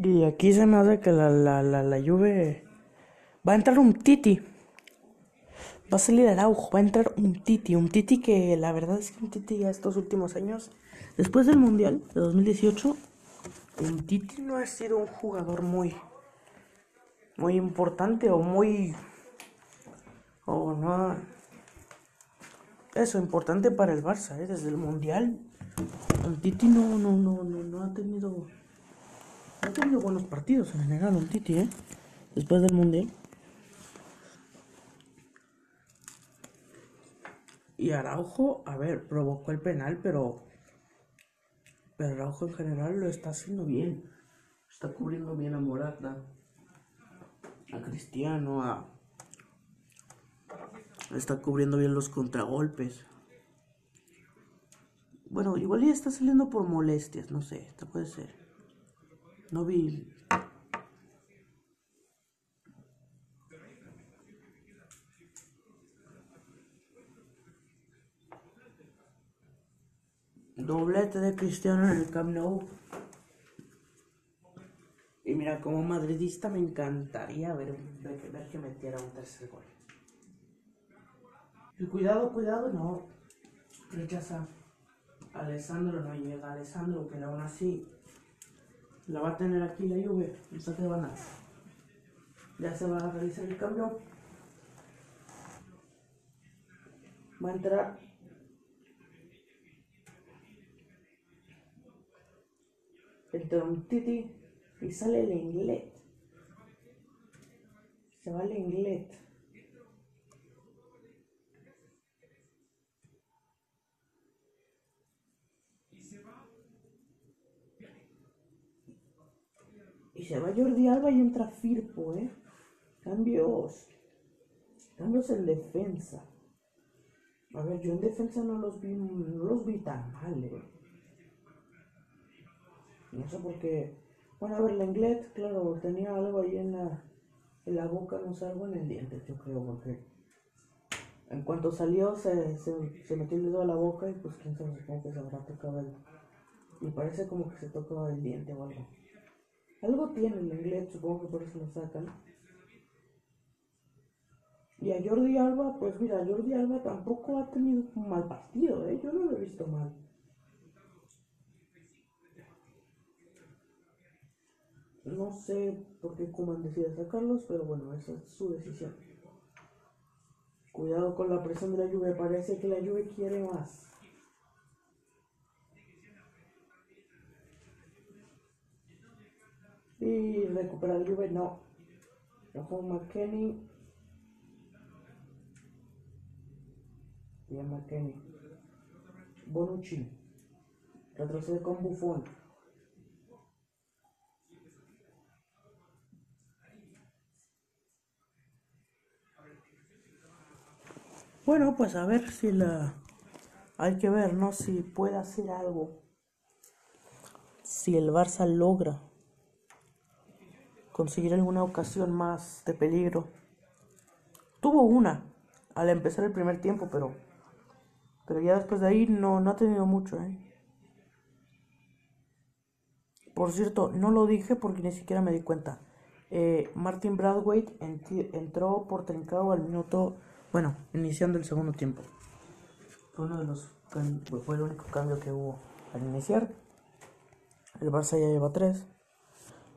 Y aquí se me hace que la, la, la, la Juve va a entrar un Titi. Va a salir Araujo, va a entrar un Titi. Un Titi que la verdad es que un Titi ya estos últimos años, después del Mundial de 2018, un Titi no ha sido un jugador muy, muy importante o muy, o no, eso importante para el Barça, ¿eh? desde el Mundial. Un Titi no, no, no, no, no ha tenido ha tenido buenos partidos en general, un Titi, ¿eh? Después del Mundial. Y Araujo, a ver, provocó el penal, pero. Pero Araujo en general lo está haciendo bien. Está cubriendo bien a Morata, a Cristiano, a. Está cubriendo bien los contragolpes. Bueno, igual ya está saliendo por molestias, no sé, esto puede ser. No vi. Doblete de Cristiano en el Camp Nou. Y mira, como madridista me encantaría ver, ver, que metiera un tercer gol. Y cuidado, cuidado, no. Rechaza. Alessandro no llega. Alessandro, pero aún así la va a tener aquí la lluvia. No te van a. Ya se va a realizar el cambio. Va a entrar. Un titi y sale el inglés. Se va el inglés. Y se va Jordi Alba y entra Firpo, ¿eh? Cambios. Cambios en defensa. A ver, yo en defensa no los no los vi tan mal, ¿eh? No sé por qué. Bueno, a ver, la Inglés, claro, tenía algo ahí en la, en la boca, no sé, algo en el diente, yo creo, porque en cuanto salió se, se, se metió el dedo a la boca y pues quién sabe, supongo que se habrá tocado el... Y parece como que se tocó el diente o algo. Algo tiene el inglés, supongo que por eso lo sacan. Y a Jordi Alba, pues mira, Jordi Alba tampoco ha tenido un mal partido, ¿eh? Yo no lo he visto mal. No sé por qué Kuman decide sacarlos, pero bueno, esa es su decisión. Cuidado con la presión de la lluvia, parece que la lluvia quiere más. Y recuperar Juve, no. Ojo McKenny. Bien McKenny. Bonucci. Retrocede con Buffon. Bueno, pues a ver si la... Hay que ver, ¿no? Si puede hacer algo. Si el Barça logra conseguir alguna ocasión más de peligro. Tuvo una al empezar el primer tiempo, pero pero ya después de ahí no, no ha tenido mucho. ¿eh? Por cierto, no lo dije porque ni siquiera me di cuenta. Eh, Martin Bradwaite entró por trincado al minuto, bueno, iniciando el segundo tiempo. Fue uno de los fue el único cambio que hubo al iniciar. El Barça ya lleva tres.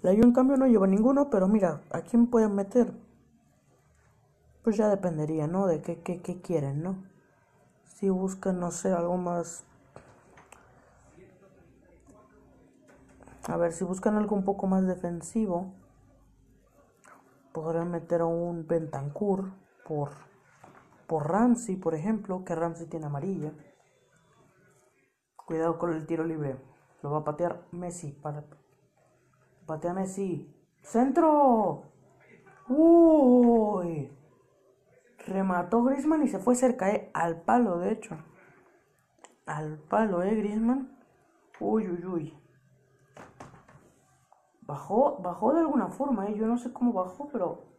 La Juve en cambio no lleva ninguno, pero mira, ¿a quién pueden meter? Pues ya dependería, ¿no? De qué, qué, qué quieren, ¿no? Si buscan, no sé, algo más... A ver, si buscan algo un poco más defensivo, podrían meter a un Bentancur por, por Ramsey, por ejemplo, que Ramsey tiene amarilla. Cuidado con el tiro libre. Lo va a patear Messi para Patea Messi. ¡Centro! ¡Uy! Remató Grisman y se fue cerca, ¿eh? Al palo, de hecho. Al palo, ¿eh? Grisman. Uy, uy, uy. Bajó, bajó de alguna forma, ¿eh? Yo no sé cómo bajó, pero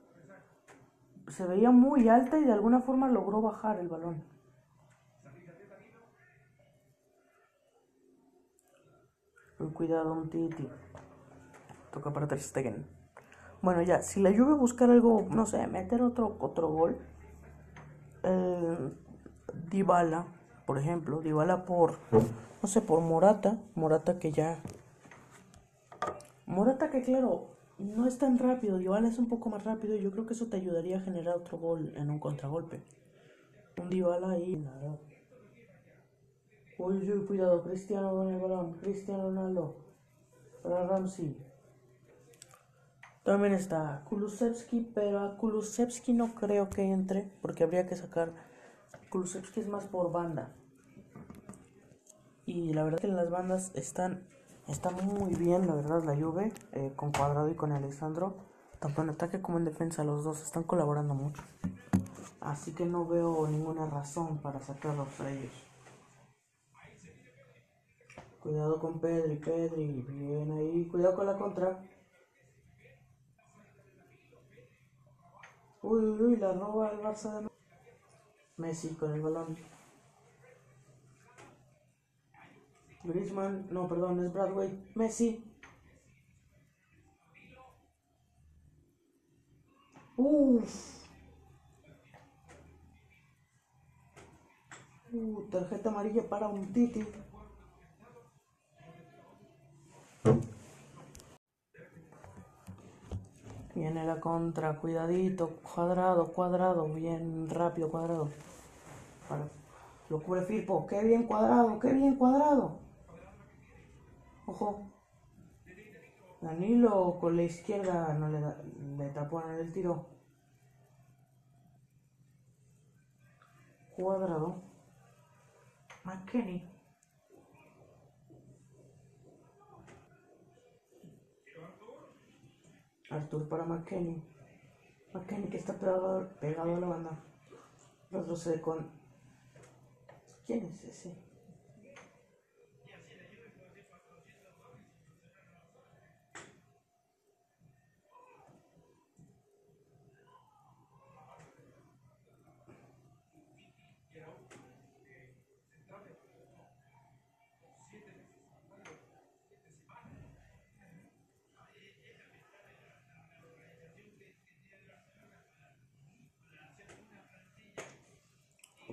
se veía muy alta y de alguna forma logró bajar el balón. Muy Cuidado, un titi. Toca para Ter Stegen. Bueno, ya, si la Juve buscar algo, no sé, meter otro, otro gol. Eh, Dybala, por ejemplo, Dybala por, no sé, por Morata. Morata que ya... Morata que claro, no es tan rápido, Dybala es un poco más rápido y yo creo que eso te ayudaría a generar otro gol en un contragolpe. Un Dybala ahí, nada. Uy, uy, cuidado, Cristiano con el balón, Cristiano Ronaldo. Para Ramsey. También está Kulusevski, pero a Kulusevski no creo que entre, porque habría que sacar. Kulusevski es más por banda. Y la verdad que las bandas están, están muy bien, la verdad, la Juve, eh, con Cuadrado y con Alessandro. Tanto en ataque como en defensa, los dos están colaborando mucho. Así que no veo ninguna razón para sacarlos a ellos. Cuidado con Pedri, Pedri, bien ahí, cuidado con la contra. Uy, uy, uy, la roba el Barça de Messi con el balón. Griezmann, no, perdón, es Bradway. Messi. Uff. Uh, tarjeta amarilla para un Titi. Viene la contra, cuidadito, cuadrado, cuadrado, bien rápido, cuadrado. Para, lo cubre Firpo, qué bien cuadrado, qué bien cuadrado. Ojo. Danilo con la izquierda no le, da, le tapó en el tiro. Cuadrado. McKenny. Artur para McKenny. McKenny que está pegado, pegado a la banda. Retrocede con. ¿Quién es ese?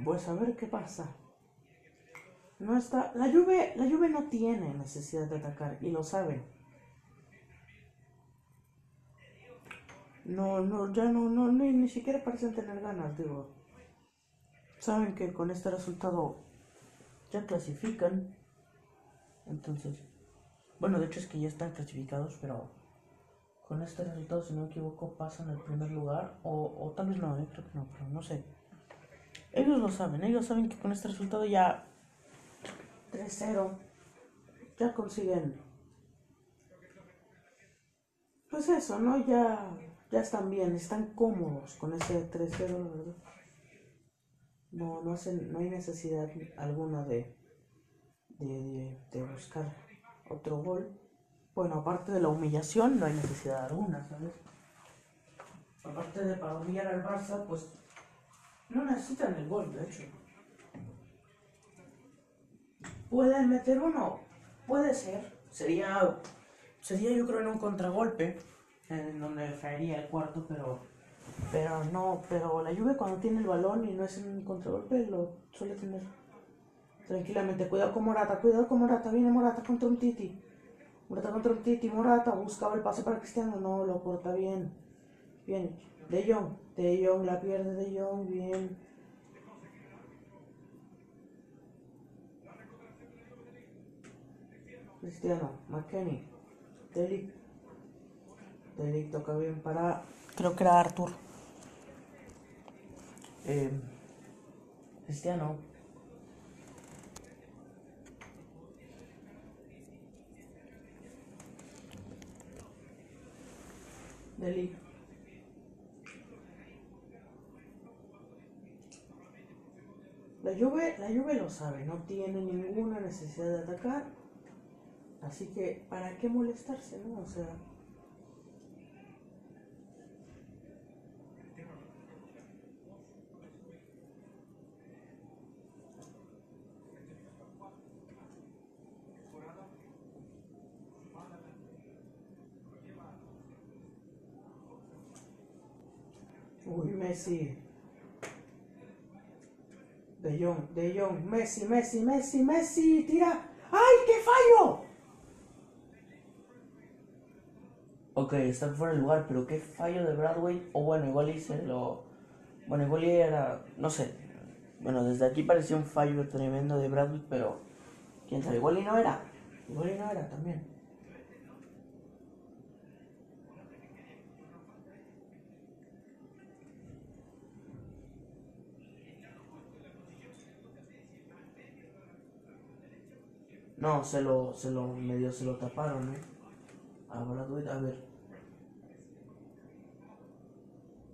Pues a ver qué pasa. No está. La Juve, la Juve no tiene necesidad de atacar y lo saben. No, no, ya no, no, ni, ni siquiera parecen tener ganas, digo. Saben que con este resultado ya clasifican. Entonces, bueno, de hecho es que ya están clasificados, pero con este resultado, si no me equivoco, pasan al primer lugar. O, o tal vez no, eh, creo que no, pero no sé. Ellos lo saben, ellos saben que con este resultado ya 3-0 ya consiguen pues eso, ¿no? Ya ya están bien, están cómodos con ese 3-0, la verdad. No, no, hacen, no hay necesidad alguna de, de, buscar otro gol. Bueno, aparte de la humillación, no hay necesidad alguna, ¿sabes? Aparte de para humillar al Barça, pues no necesitan el gol, de hecho. ¿Pueden meter uno? Puede ser. Sería, sería yo creo en un contragolpe, en donde caería el cuarto, pero, pero no, pero la lluvia cuando tiene el balón y no es en un contragolpe lo suele tener tranquilamente. Cuidado con Morata, cuidado con Morata, viene Morata contra un Titi. Morata contra un Titi, Morata buscaba el pase para Cristiano, no, lo corta bien. Bien, De Jong, De Jong la pierde De Jong, bien. Cristiano, McKenny, Delic. Delic toca bien para. Creo que era Arthur. Eh, Cristiano. Delic. La Juve, la Juve lo sabe, no tiene ninguna necesidad de atacar. Así que, ¿para qué molestarse, no? O sea. Uy, Messi. De Jong, De Jong, Messi, Messi, Messi, Messi, tira. ¡Ay, qué fallo! Ok, está fuera de lugar, pero qué fallo de Bradway. O bueno, igual hice lo. Bueno, igual era. No sé. Bueno, desde aquí parecía un fallo tremendo de Bradway, pero. Quién sabe, igual y no era. Igual y no era también. No, se lo, se lo, medio se lo taparon, ¿eh? A Bradway, a ver.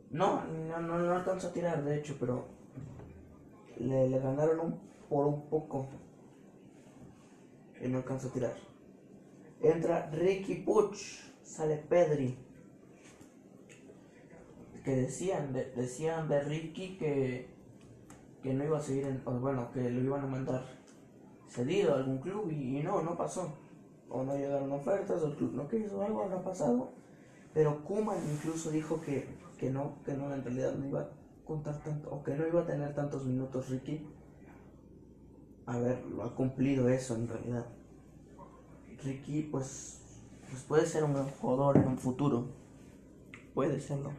No, no, no, no alcanzó a tirar, de hecho, pero le, le ganaron un, por un poco. Y no alcanzó a tirar. Entra Ricky Puch, sale Pedri. Que decían, de, decían de Ricky que, que no iba a seguir, en, bueno, que lo iban a mandar cedido a algún club y, no, no pasó. O no llegaron ofertas, o el club no quiso, algo habrá pasado. Pero Kuman incluso dijo que, que no, que no, en realidad no iba a contar tanto, o que no iba a tener tantos minutos Ricky. A ver, lo ha cumplido eso en realidad. Ricky, pues, pues puede ser un gran jugador en un futuro. Puede serlo.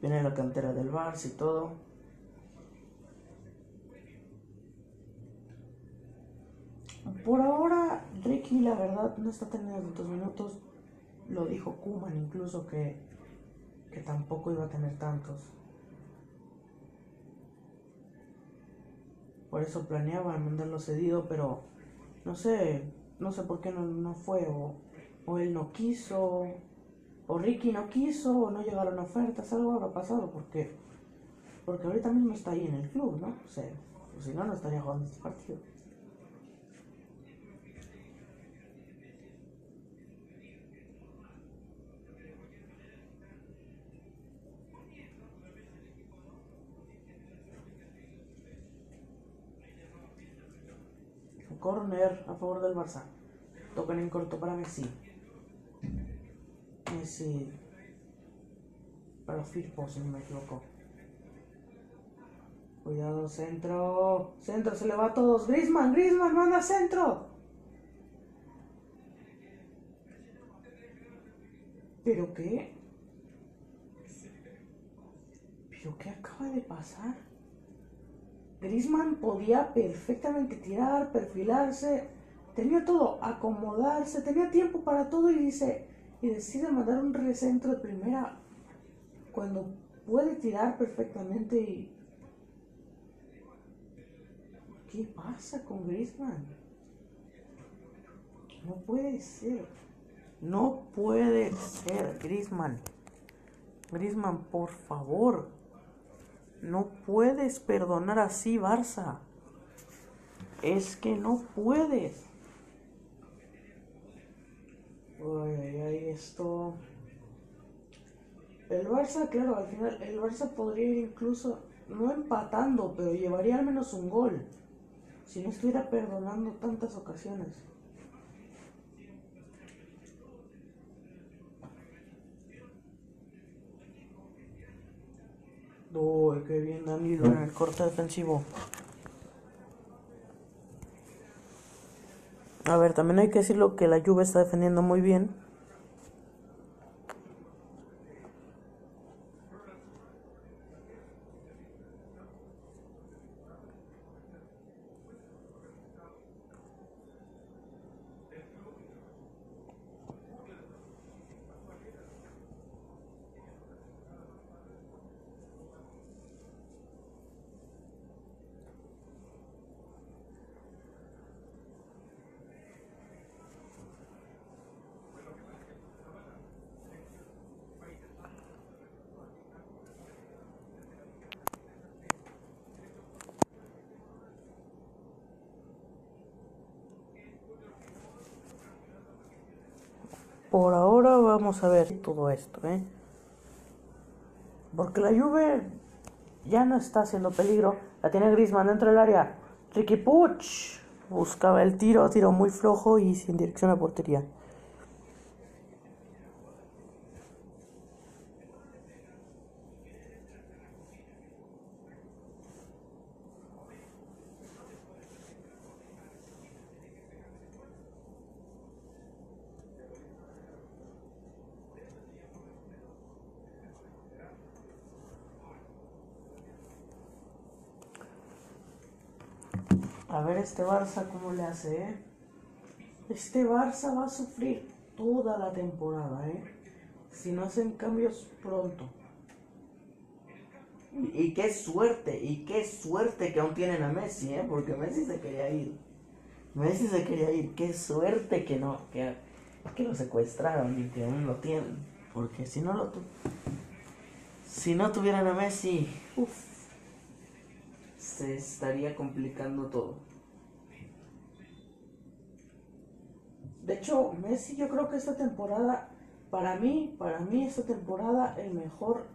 Viene de la cantera del Barça y todo. Por ahora, Ricky, la verdad, no está teniendo tantos minutos. Lo dijo Kuman incluso que, que tampoco iba a tener tantos. Por eso planeaban mandarlo cedido, pero no sé, no sé por qué no, no fue, o, o él no quiso, o Ricky no quiso, o no llegaron ofertas, algo habrá pasado, porque, porque ahorita mismo está ahí en el club, ¿no? O sea, pues si no, no estaría jugando este partido. Corner a favor del Barça. Tocan en corto para Messi. Messi. Para Firpo, si no me equivoco. Cuidado, centro. Centro, se le va a todos. Grisman, Grisman, manda centro. ¿Pero qué? ¿Pero qué acaba de pasar? Grisman podía perfectamente tirar, perfilarse, tenía todo, acomodarse, tenía tiempo para todo y dice y decide mandar un recentro de primera cuando puede tirar perfectamente y ¿Qué pasa con Grisman? No puede ser. No puede ser, Grisman. Grisman, por favor. No puedes perdonar así, Barça. Es que no puedes. Ay, ay, ay, esto. El Barça, claro, al final, el Barça podría ir incluso, no empatando, pero llevaría al menos un gol. Si no estuviera perdonando tantas ocasiones. Uy, qué bien Danilo en el corte defensivo. A ver, también hay que decirlo que la Juve está defendiendo muy bien. Por ahora vamos a ver todo esto, ¿eh? Porque la Juve ya no está haciendo peligro. La tiene Griezmann dentro del área. Ricky Puch buscaba el tiro, tiro muy flojo y sin dirección a portería. Este Barça cómo le hace, ¿eh? Este Barça va a sufrir toda la temporada, ¿eh? Si no hacen cambios pronto. Y qué suerte, y qué suerte que aún tienen a Messi, ¿eh? Porque Messi se quería ir. Messi se quería ir. Qué suerte que no, que, que lo secuestraron y que aún lo tienen. Porque si no lo tu si no tuvieran a Messi, uff, se estaría complicando todo. De hecho, Messi yo creo que esta temporada, para mí, para mí esta temporada el mejor,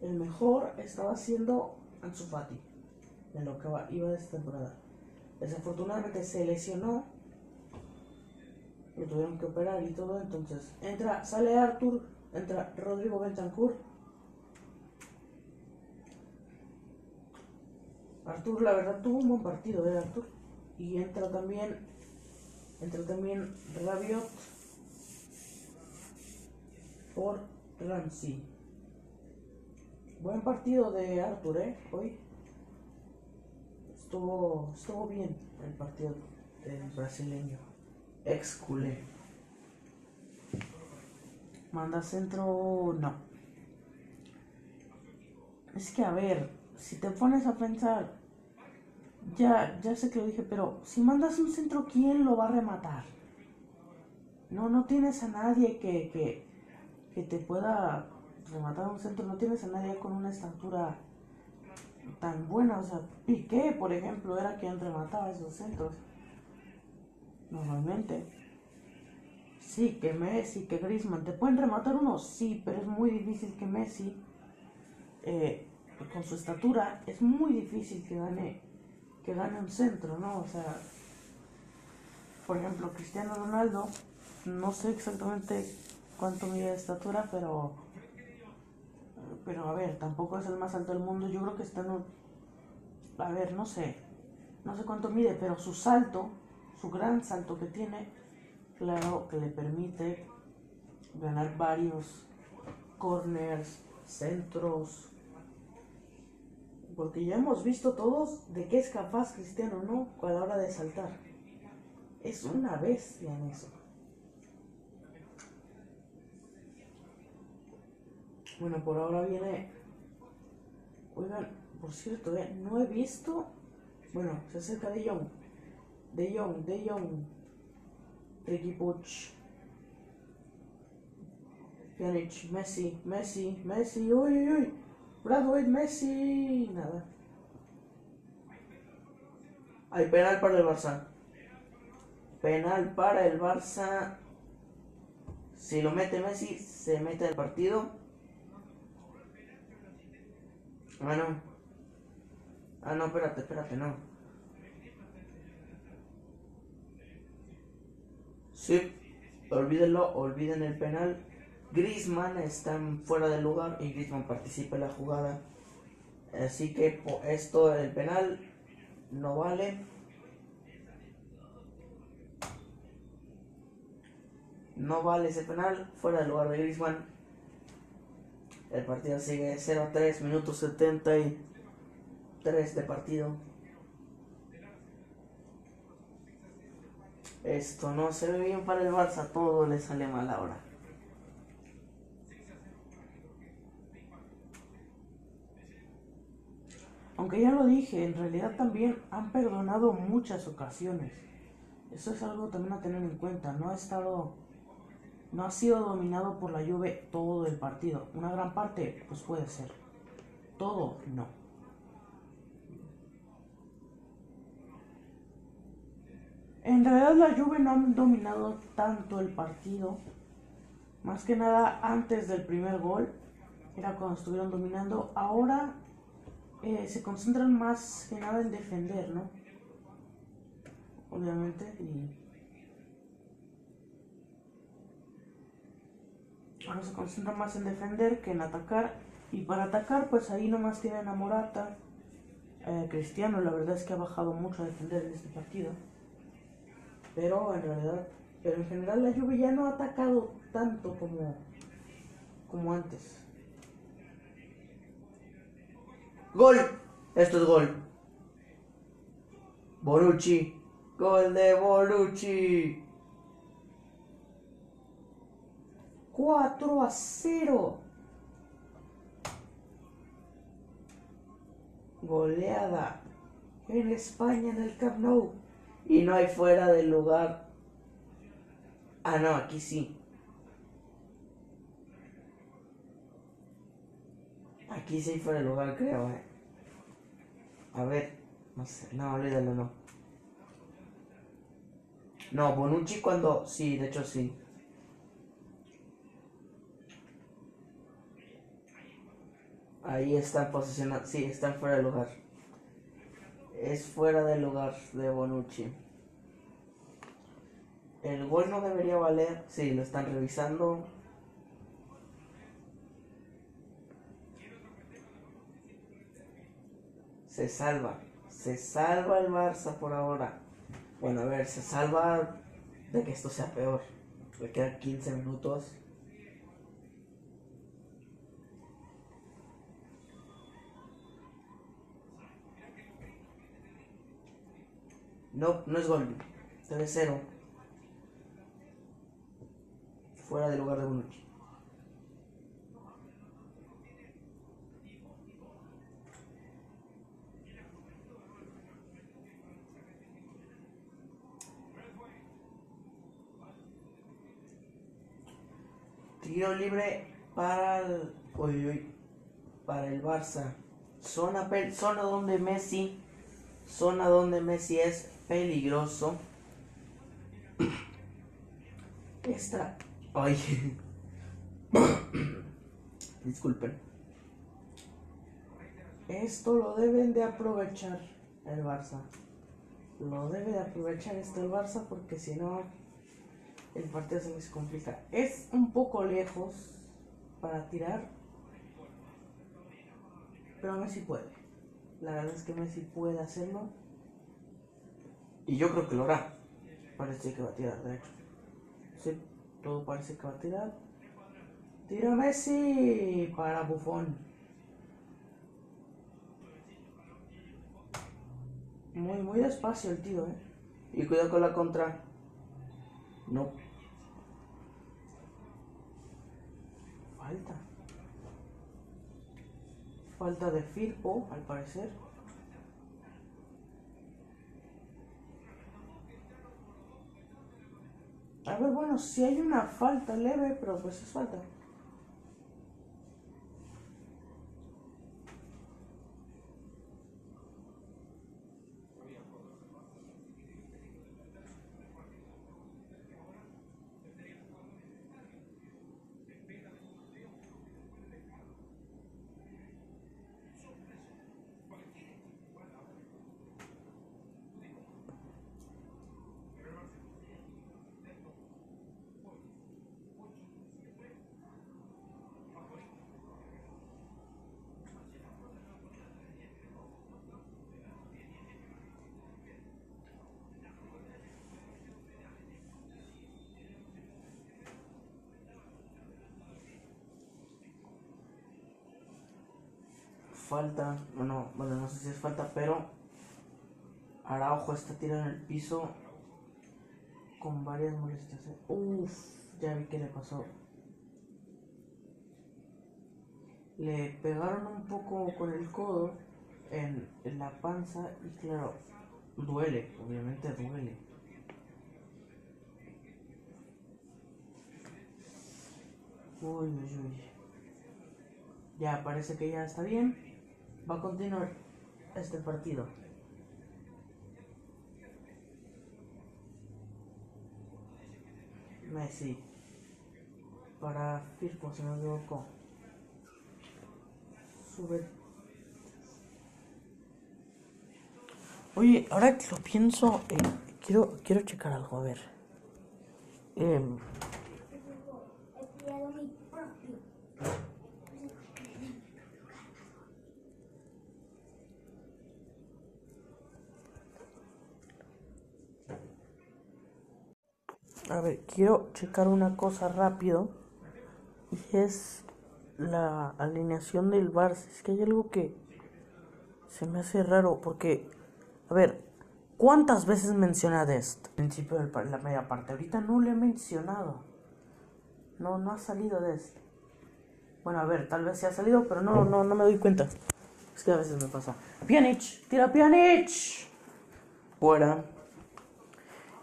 el mejor estaba siendo Ansu Fati, en lo que iba de esta temporada. Desafortunadamente se lesionó, lo tuvieron que operar y todo, entonces entra, sale Arthur, entra Rodrigo Bentancur. Artur, la verdad, tuvo un buen partido, ¿eh, Artur? Y entra también, entra también Rabiot por Ramsey. Buen partido de Artur, ¿eh? Hoy estuvo, estuvo bien el partido del brasileño. Ex culé. Manda centro, no. Es que a ver, si te pones a pensar, ya, ya sé que lo dije, pero si mandas un centro, ¿quién lo va a rematar? No, no tienes a nadie que, que, que te pueda rematar un centro, no tienes a nadie con una estatura tan buena. O sea, Piqué, por ejemplo, era quien remataba esos centros. Normalmente. Sí, que Messi, que Griezmann, ¿te pueden rematar uno? Sí, pero es muy difícil que Messi, eh, con su estatura, es muy difícil que gane, que gane un centro, ¿no? O sea, por ejemplo, Cristiano Ronaldo, no sé exactamente cuánto mide de estatura, pero pero a ver, tampoco es el más alto del mundo. Yo creo que está en un. A ver, no sé. No sé cuánto mide, pero su salto, su gran salto que tiene, claro que le permite ganar varios corners, centros. Porque ya hemos visto todos de qué es capaz Cristiano, ¿no? A la hora de saltar. Es una bestia en eso. Bueno, por ahora viene. Oigan, por cierto, eh, no he visto. Bueno, se acerca de Young. De Young, de Young. Ricky Puch. Pjanic, Messi, Messi, Messi, uy, uy, uy. Bradway, Messi. Nada. Hay penal para el Barça. Penal para el Barça. Si lo mete Messi, se mete el partido. Ah, no. Ah, no, espérate, espérate, no. Sí, olvídenlo, olviden el penal. Grisman está fuera del lugar y Grisman participa en la jugada. Así que esto, el penal, no vale. No vale ese penal, fuera del lugar de Grisman. El partido sigue 0-3, minutos 73 de partido. Esto no se ve bien para el Barça, todo le sale mal ahora. Aunque ya lo dije, en realidad también han perdonado muchas ocasiones. Eso es algo también a tener en cuenta. No ha estado no ha sido dominado por la Juve todo el partido. Una gran parte, pues puede ser. Todo, no. En realidad la Juve no ha dominado tanto el partido. Más que nada antes del primer gol. Era cuando estuvieron dominando. Ahora eh, se concentran más que nada en defender, ¿no? Obviamente. Y se concentra más en defender que en atacar. Y para atacar, pues ahí nomás tienen a Morata. Eh, Cristiano, la verdad es que ha bajado mucho a defender en este partido. Pero en realidad, pero en general la Juve ya no ha atacado tanto como, como antes. Gol. Esto es gol. Bonucci. Gol de Bonucci. 4 a 0. Goleada en España en el Camp Nou. Y no hay fuera del lugar. Ah, no, aquí sí. Aquí sí fuera del lugar, creo, eh. A ver, no sé, no, olvídalo, no. No, Bonucci cuando. Sí, de hecho sí. Ahí está posicionado. Sí, está fuera del lugar. Es fuera del lugar de Bonucci. El gol no debería valer. Sí, lo están revisando. Se salva. Se salva el Barça por ahora. Bueno, a ver, se salva de que esto sea peor. Le quedan 15 minutos. No, no es gol. 3-0. Fuera del lugar de Bonucci. Tiro libre para el, para el Barça. Zona, zona donde Messi, zona donde Messi es peligroso. Esta, ay, disculpen. Esto lo deben de aprovechar el Barça. Lo debe de aprovechar esto el Barça porque si no el partido se les complica. Es un poco lejos para tirar, pero Messi puede. La verdad es que Messi puede hacerlo. Y yo creo que lo hará. Parece que va a tirar, de hecho. Sí, todo parece que va a tirar. Tira Messi para Bufón. Muy, muy despacio el tío, eh. Y cuidado con la contra. No. Falta. De Firpo, al parecer. A ver, bueno, si hay una falta leve, pero pues es falta. Falta. Bueno, bueno, no sé si es falta, pero. Araujo está tirado en el piso. Con varias molestias. eh. Uf, ya vi qué le pasó. Le pegaron un poco con el codo en, en la panza y claro, duele, obviamente duele. Uy, uy, uy. Ya parece que ya está bien. Va a continuar este partido. Messi. Para Firpo, se me equivocó. Sube. Oye, ahora que lo pienso, eh, quiero, quiero checar algo, a ver. Em, He pillado mi propio. A ver, quiero checar una cosa rápido. Y es la alineación del Barça. Es que hay algo que se me hace raro. Porque, a ver, ¿Cuántas veces menciona Dest? Al principio de la media parte. Ahorita no le he mencionado. No, no ha salido Dest. Bueno, a ver, tal vez sí ha salido, pero no, no, no me doy cuenta. Es que a veces me pasa. Pjanic, tira Pjanic. Fuera.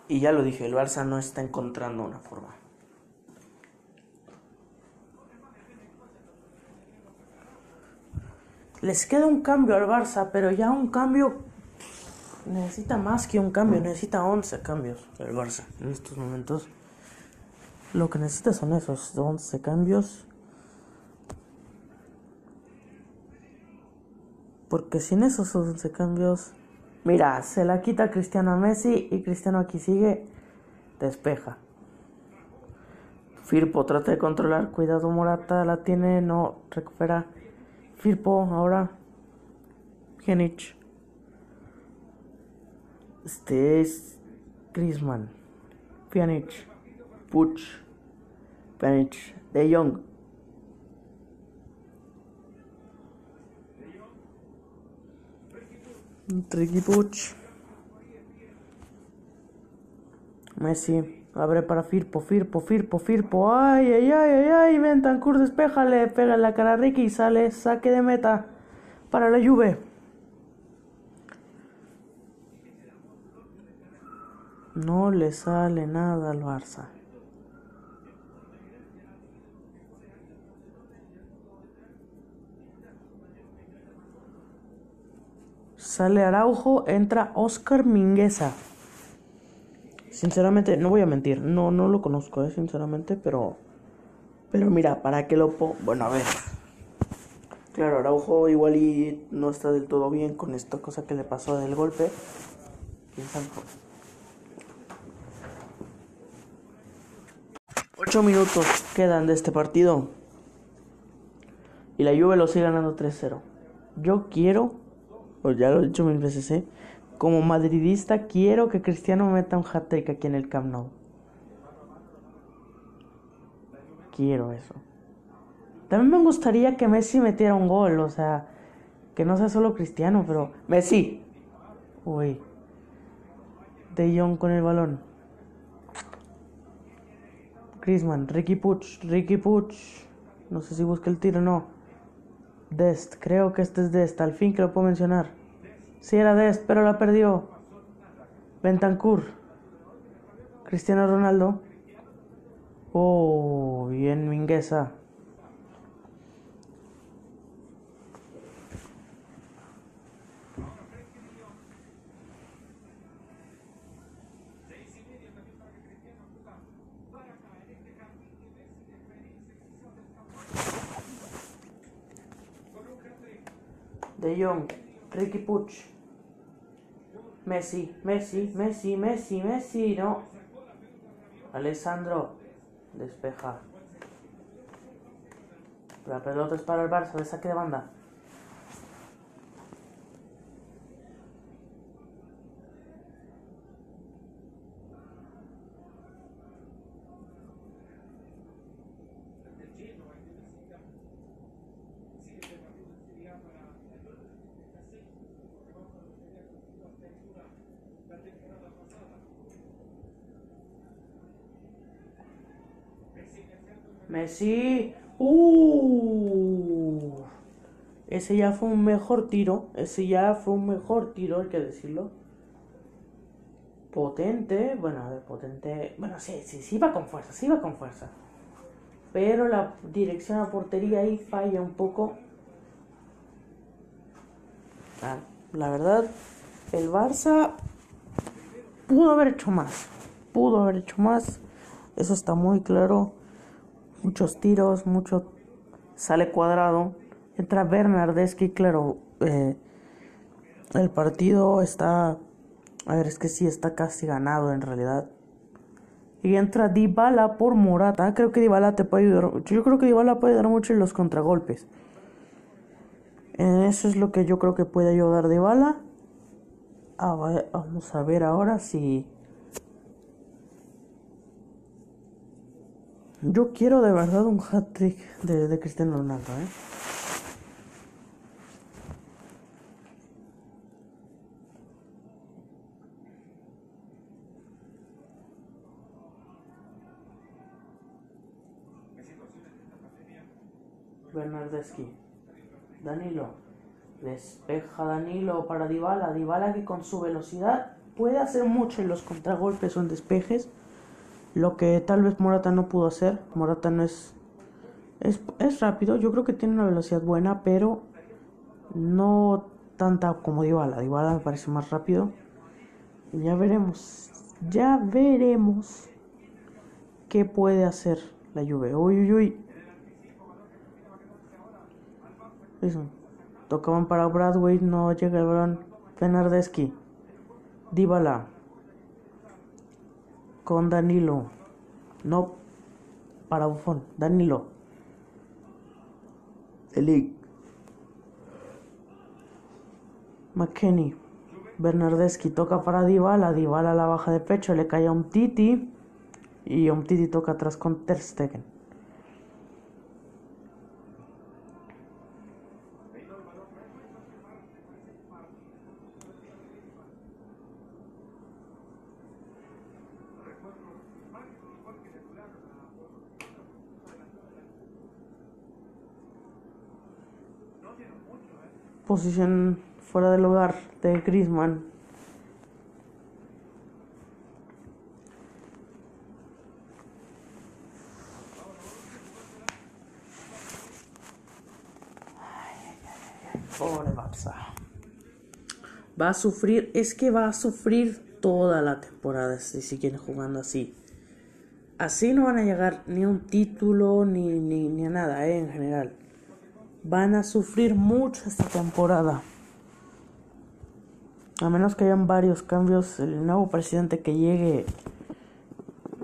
Y ya lo dije, el Barça no está encontrando una forma. Les queda un cambio al Barça, pero ya un cambio necesita más que un cambio, necesita 11 cambios el Barça en estos momentos. Lo que necesita son esos 11 cambios. Porque sin esos 11 cambios, mira, se la quita Cristiano a Messi y Cristiano aquí sigue, despeja. Firpo trata de controlar, cuidado Morata, la tiene, no recupera. Firpo ahora. Genich. Este es Griezmann. Pjanic. Puch. Pjanic. De Jong. Ricky Puch. Messi. Abre para Firpo, Firpo, Firpo, Firpo. Ay, ay, ay, ay, ay. Bentancur, despéjale. Pega la cara a Ricky y sale. Saque de meta para la Juve. No le sale nada al Barça. Sale Araujo, entra Oscar Mingueza. Sinceramente, no voy a mentir, no, no lo conozco, eh, sinceramente, pero. Pero mira, ¿para qué lo pongo? Bueno, a ver. Claro, Araujo igual y no está del todo bien con esta cosa que le pasó del golpe. Ocho minutos quedan de este partido. Y la Juve lo sigue ganando 3-0. Yo quiero, pues ya lo he dicho mil veces, ¿eh? como madridista quiero que Cristiano meta un hat-trick aquí en el Camp Nou. Quiero eso. También me gustaría que Messi metiera un gol, o sea, que no sea solo Cristiano, pero Messi. Uy. De Jong con el balón. Griezmann, Ricky Puch, Ricky Puch. No sé si busca el tiro o no. Dest, creo que este es Dest, al fin que lo puedo mencionar. Si era Dest, pero la perdió. Bentancur. Cristiano Ronaldo. Oh, bien Mingueza. De Jong, Ricky Puch, Messi, Messi, Messi, Messi, Messi, no. Alessandro, despeja. La pelota es para el Barça, de saque de banda. Messi. Uh. Ese ya fue un mejor tiro. Ese ya fue un mejor tiro, hay que decirlo. Potente. Bueno, a ver, potente. Bueno, sí, sí, sí va con fuerza, sí va con fuerza. Pero la dirección a portería ahí falla un poco. Ah, la verdad, el Barça pudo haber hecho más. Pudo haber hecho más. Eso está muy claro muchos tiros, mucho sale cuadrado. Entra Bernardeschi, claro, eh, el partido está, a ver, es que sí está casi ganado en realidad. Y entra Dybala por Morata. Creo que Dybala te puede ayudar. Yo creo que Dybala puede ayudar mucho en los contragolpes. Eso es lo que yo creo que puede ayudar Dybala. Ah, vamos a ver ahora si Yo quiero de verdad un hat trick de, Cristiano Ronaldo, ¿eh? Bernardeschi. Danilo. Despeja Danilo para Dybala. Dybala que con su velocidad puede hacer mucho en los contragolpes o en despejes. Lo que tal vez Morata no pudo hacer. Morata no es, es, es rápido. Yo creo que tiene una velocidad buena, pero no tanta como Dybala. Dybala me parece más rápido. Ya veremos. Ya veremos qué puede hacer la Juve. Uy, uy, uy. Tocaban para Bradway, no llega el balón. Dybala. Con Danilo. No. Para Buffon. Danilo. Elic. McKenny. Bernardeschi toca para Dybala. Dybala la baja de pecho. Le cae a un Titi. Y un Titi toca atrás con Ter Stegen. Posición fuera del hogar de Griezmann. Pobre Barça. Va a sufrir, es que va a sufrir toda la temporada si siguen jugando así. Así no van a llegar ni a un título ni, ni, ni a nada, eh, en general. Van a sufrir mucho esta temporada. A menos que hayan varios cambios, el nuevo presidente que llegue,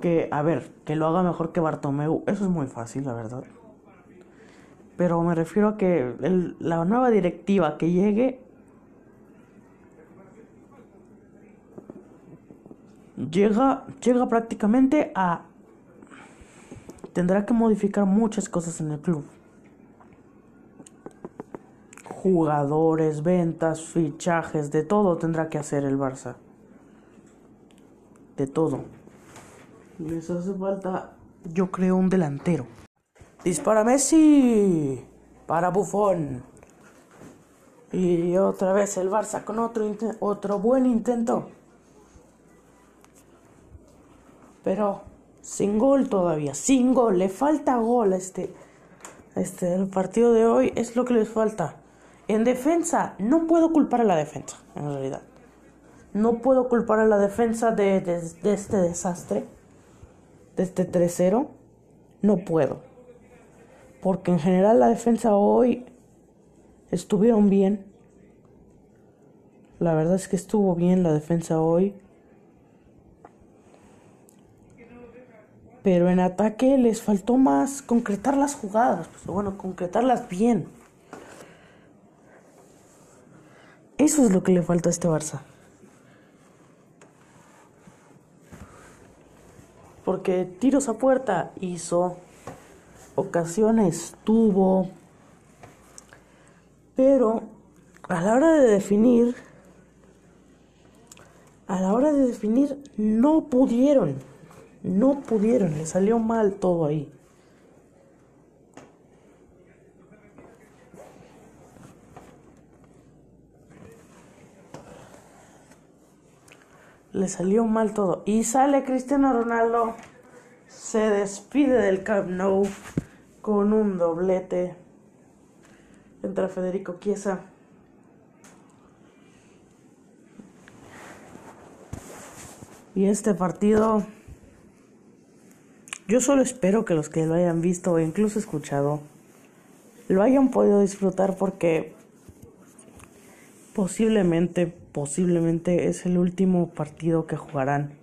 que, a ver, que lo haga mejor que Bartomeu, eso es muy fácil, la verdad. Pero me refiero a que el- la nueva directiva que llegue llega, llega prácticamente a... Tendrá que modificar muchas cosas en el club. Jugadores, ventas, fichajes, de todo tendrá que hacer el Barça. De todo. Les hace falta, yo creo, un delantero. Dispara Messi para Buffon. Y otra vez el Barça con otro, otro buen intento. Pero sin gol todavía, sin gol. Le falta gol a este, a este el partido de hoy. Es lo que les falta. En defensa, no puedo culpar a la defensa, en realidad. No puedo culpar a la defensa de, este desastre, de este 3-0. No puedo. Porque en general la defensa hoy estuvieron bien. La verdad es que estuvo bien la defensa hoy. Pero en ataque les faltó más concretar las jugadas. Pues, bueno, concretarlas bien. Eso es lo que le falta a este Barça. Porque tiros a puerta hizo, ocasiones tuvo, pero a la hora de definir, a la hora de definir no pudieron, no pudieron, le salió mal todo ahí. Le salió mal todo. Y sale Cristiano Ronaldo. Se despide del Camp Nou con un doblete. Entra Federico Chiesa. Y este partido, yo solo espero que los que lo hayan visto o incluso escuchado, lo hayan podido disfrutar porque posiblemente, posiblemente es el último partido que jugarán,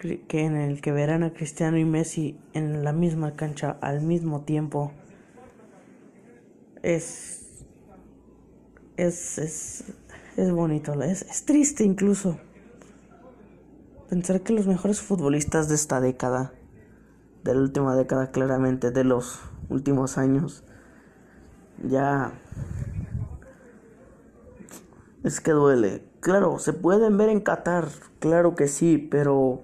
que en el que verán a Cristiano y Messi en la misma cancha al mismo tiempo. Es, es, es, es bonito, es, es triste incluso pensar que los mejores futbolistas de esta década, de la última década claramente, de los últimos años, ya es que duele. Claro, se pueden ver en Qatar, claro que sí, pero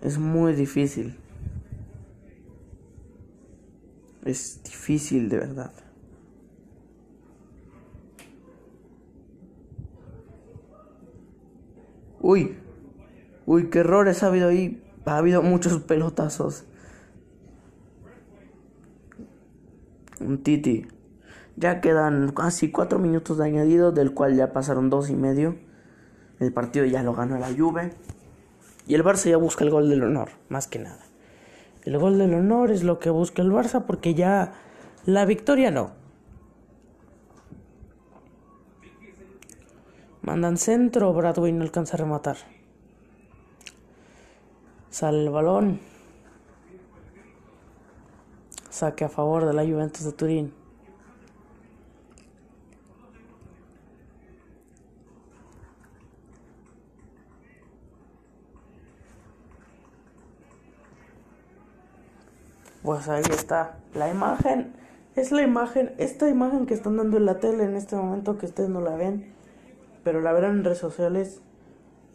es muy difícil. Es difícil, de verdad. Uy, uy, qué errores ha habido ahí. Ha habido muchos pelotazos. Un Titi. Ya quedan casi cuatro minutos de añadido, del cual ya pasaron dos y medio. El partido ya lo ganó la Juve. Y el Barça ya busca el gol del honor, más que nada. El gol del honor es lo que busca el Barça porque ya la victoria no. Mandan centro, Bradway no alcanza a rematar. Sale el balón. Saque a favor de la Juventus de Turín. Pues ahí está la imagen. Es la imagen, esta imagen que están dando en la tele en este momento que ustedes no la ven, pero la verán en redes sociales.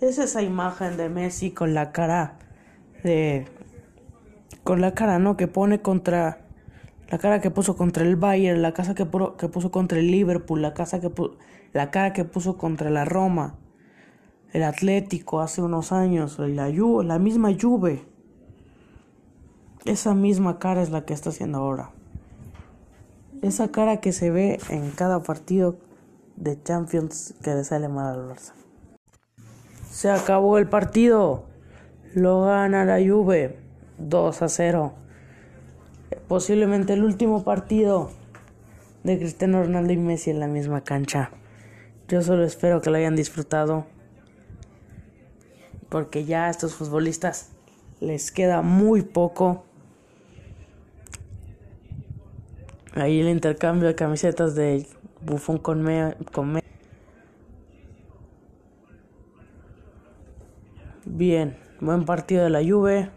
Es esa imagen de Messi con la cara de con la cara, ¿no? Que pone contra la cara que puso contra el Bayern, la casa que, que puso contra el Liverpool, la casa que la cara que puso contra la Roma, el Atlético hace unos años, la la misma Juve. Esa misma cara es la que está haciendo ahora. Esa cara que se ve en cada partido de Champions que le sale mal al Barça. Se acabó el partido. Lo gana la Juve 2 a 0. Posiblemente el último partido de Cristiano Ronaldo y Messi en la misma cancha. Yo solo espero que lo hayan disfrutado. Porque ya a estos futbolistas les queda muy poco. Ahí el intercambio de camisetas de Buffon con me, con Bien, buen partido de la Juve.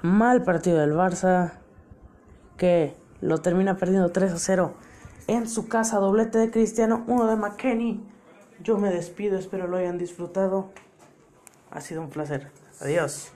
Mal partido del Barça. Que lo termina perdiendo 3 a 0 en su casa. Doblete de Cristiano, uno de McKenny. Yo me despido, espero lo hayan disfrutado. Ha sido un placer. Adiós.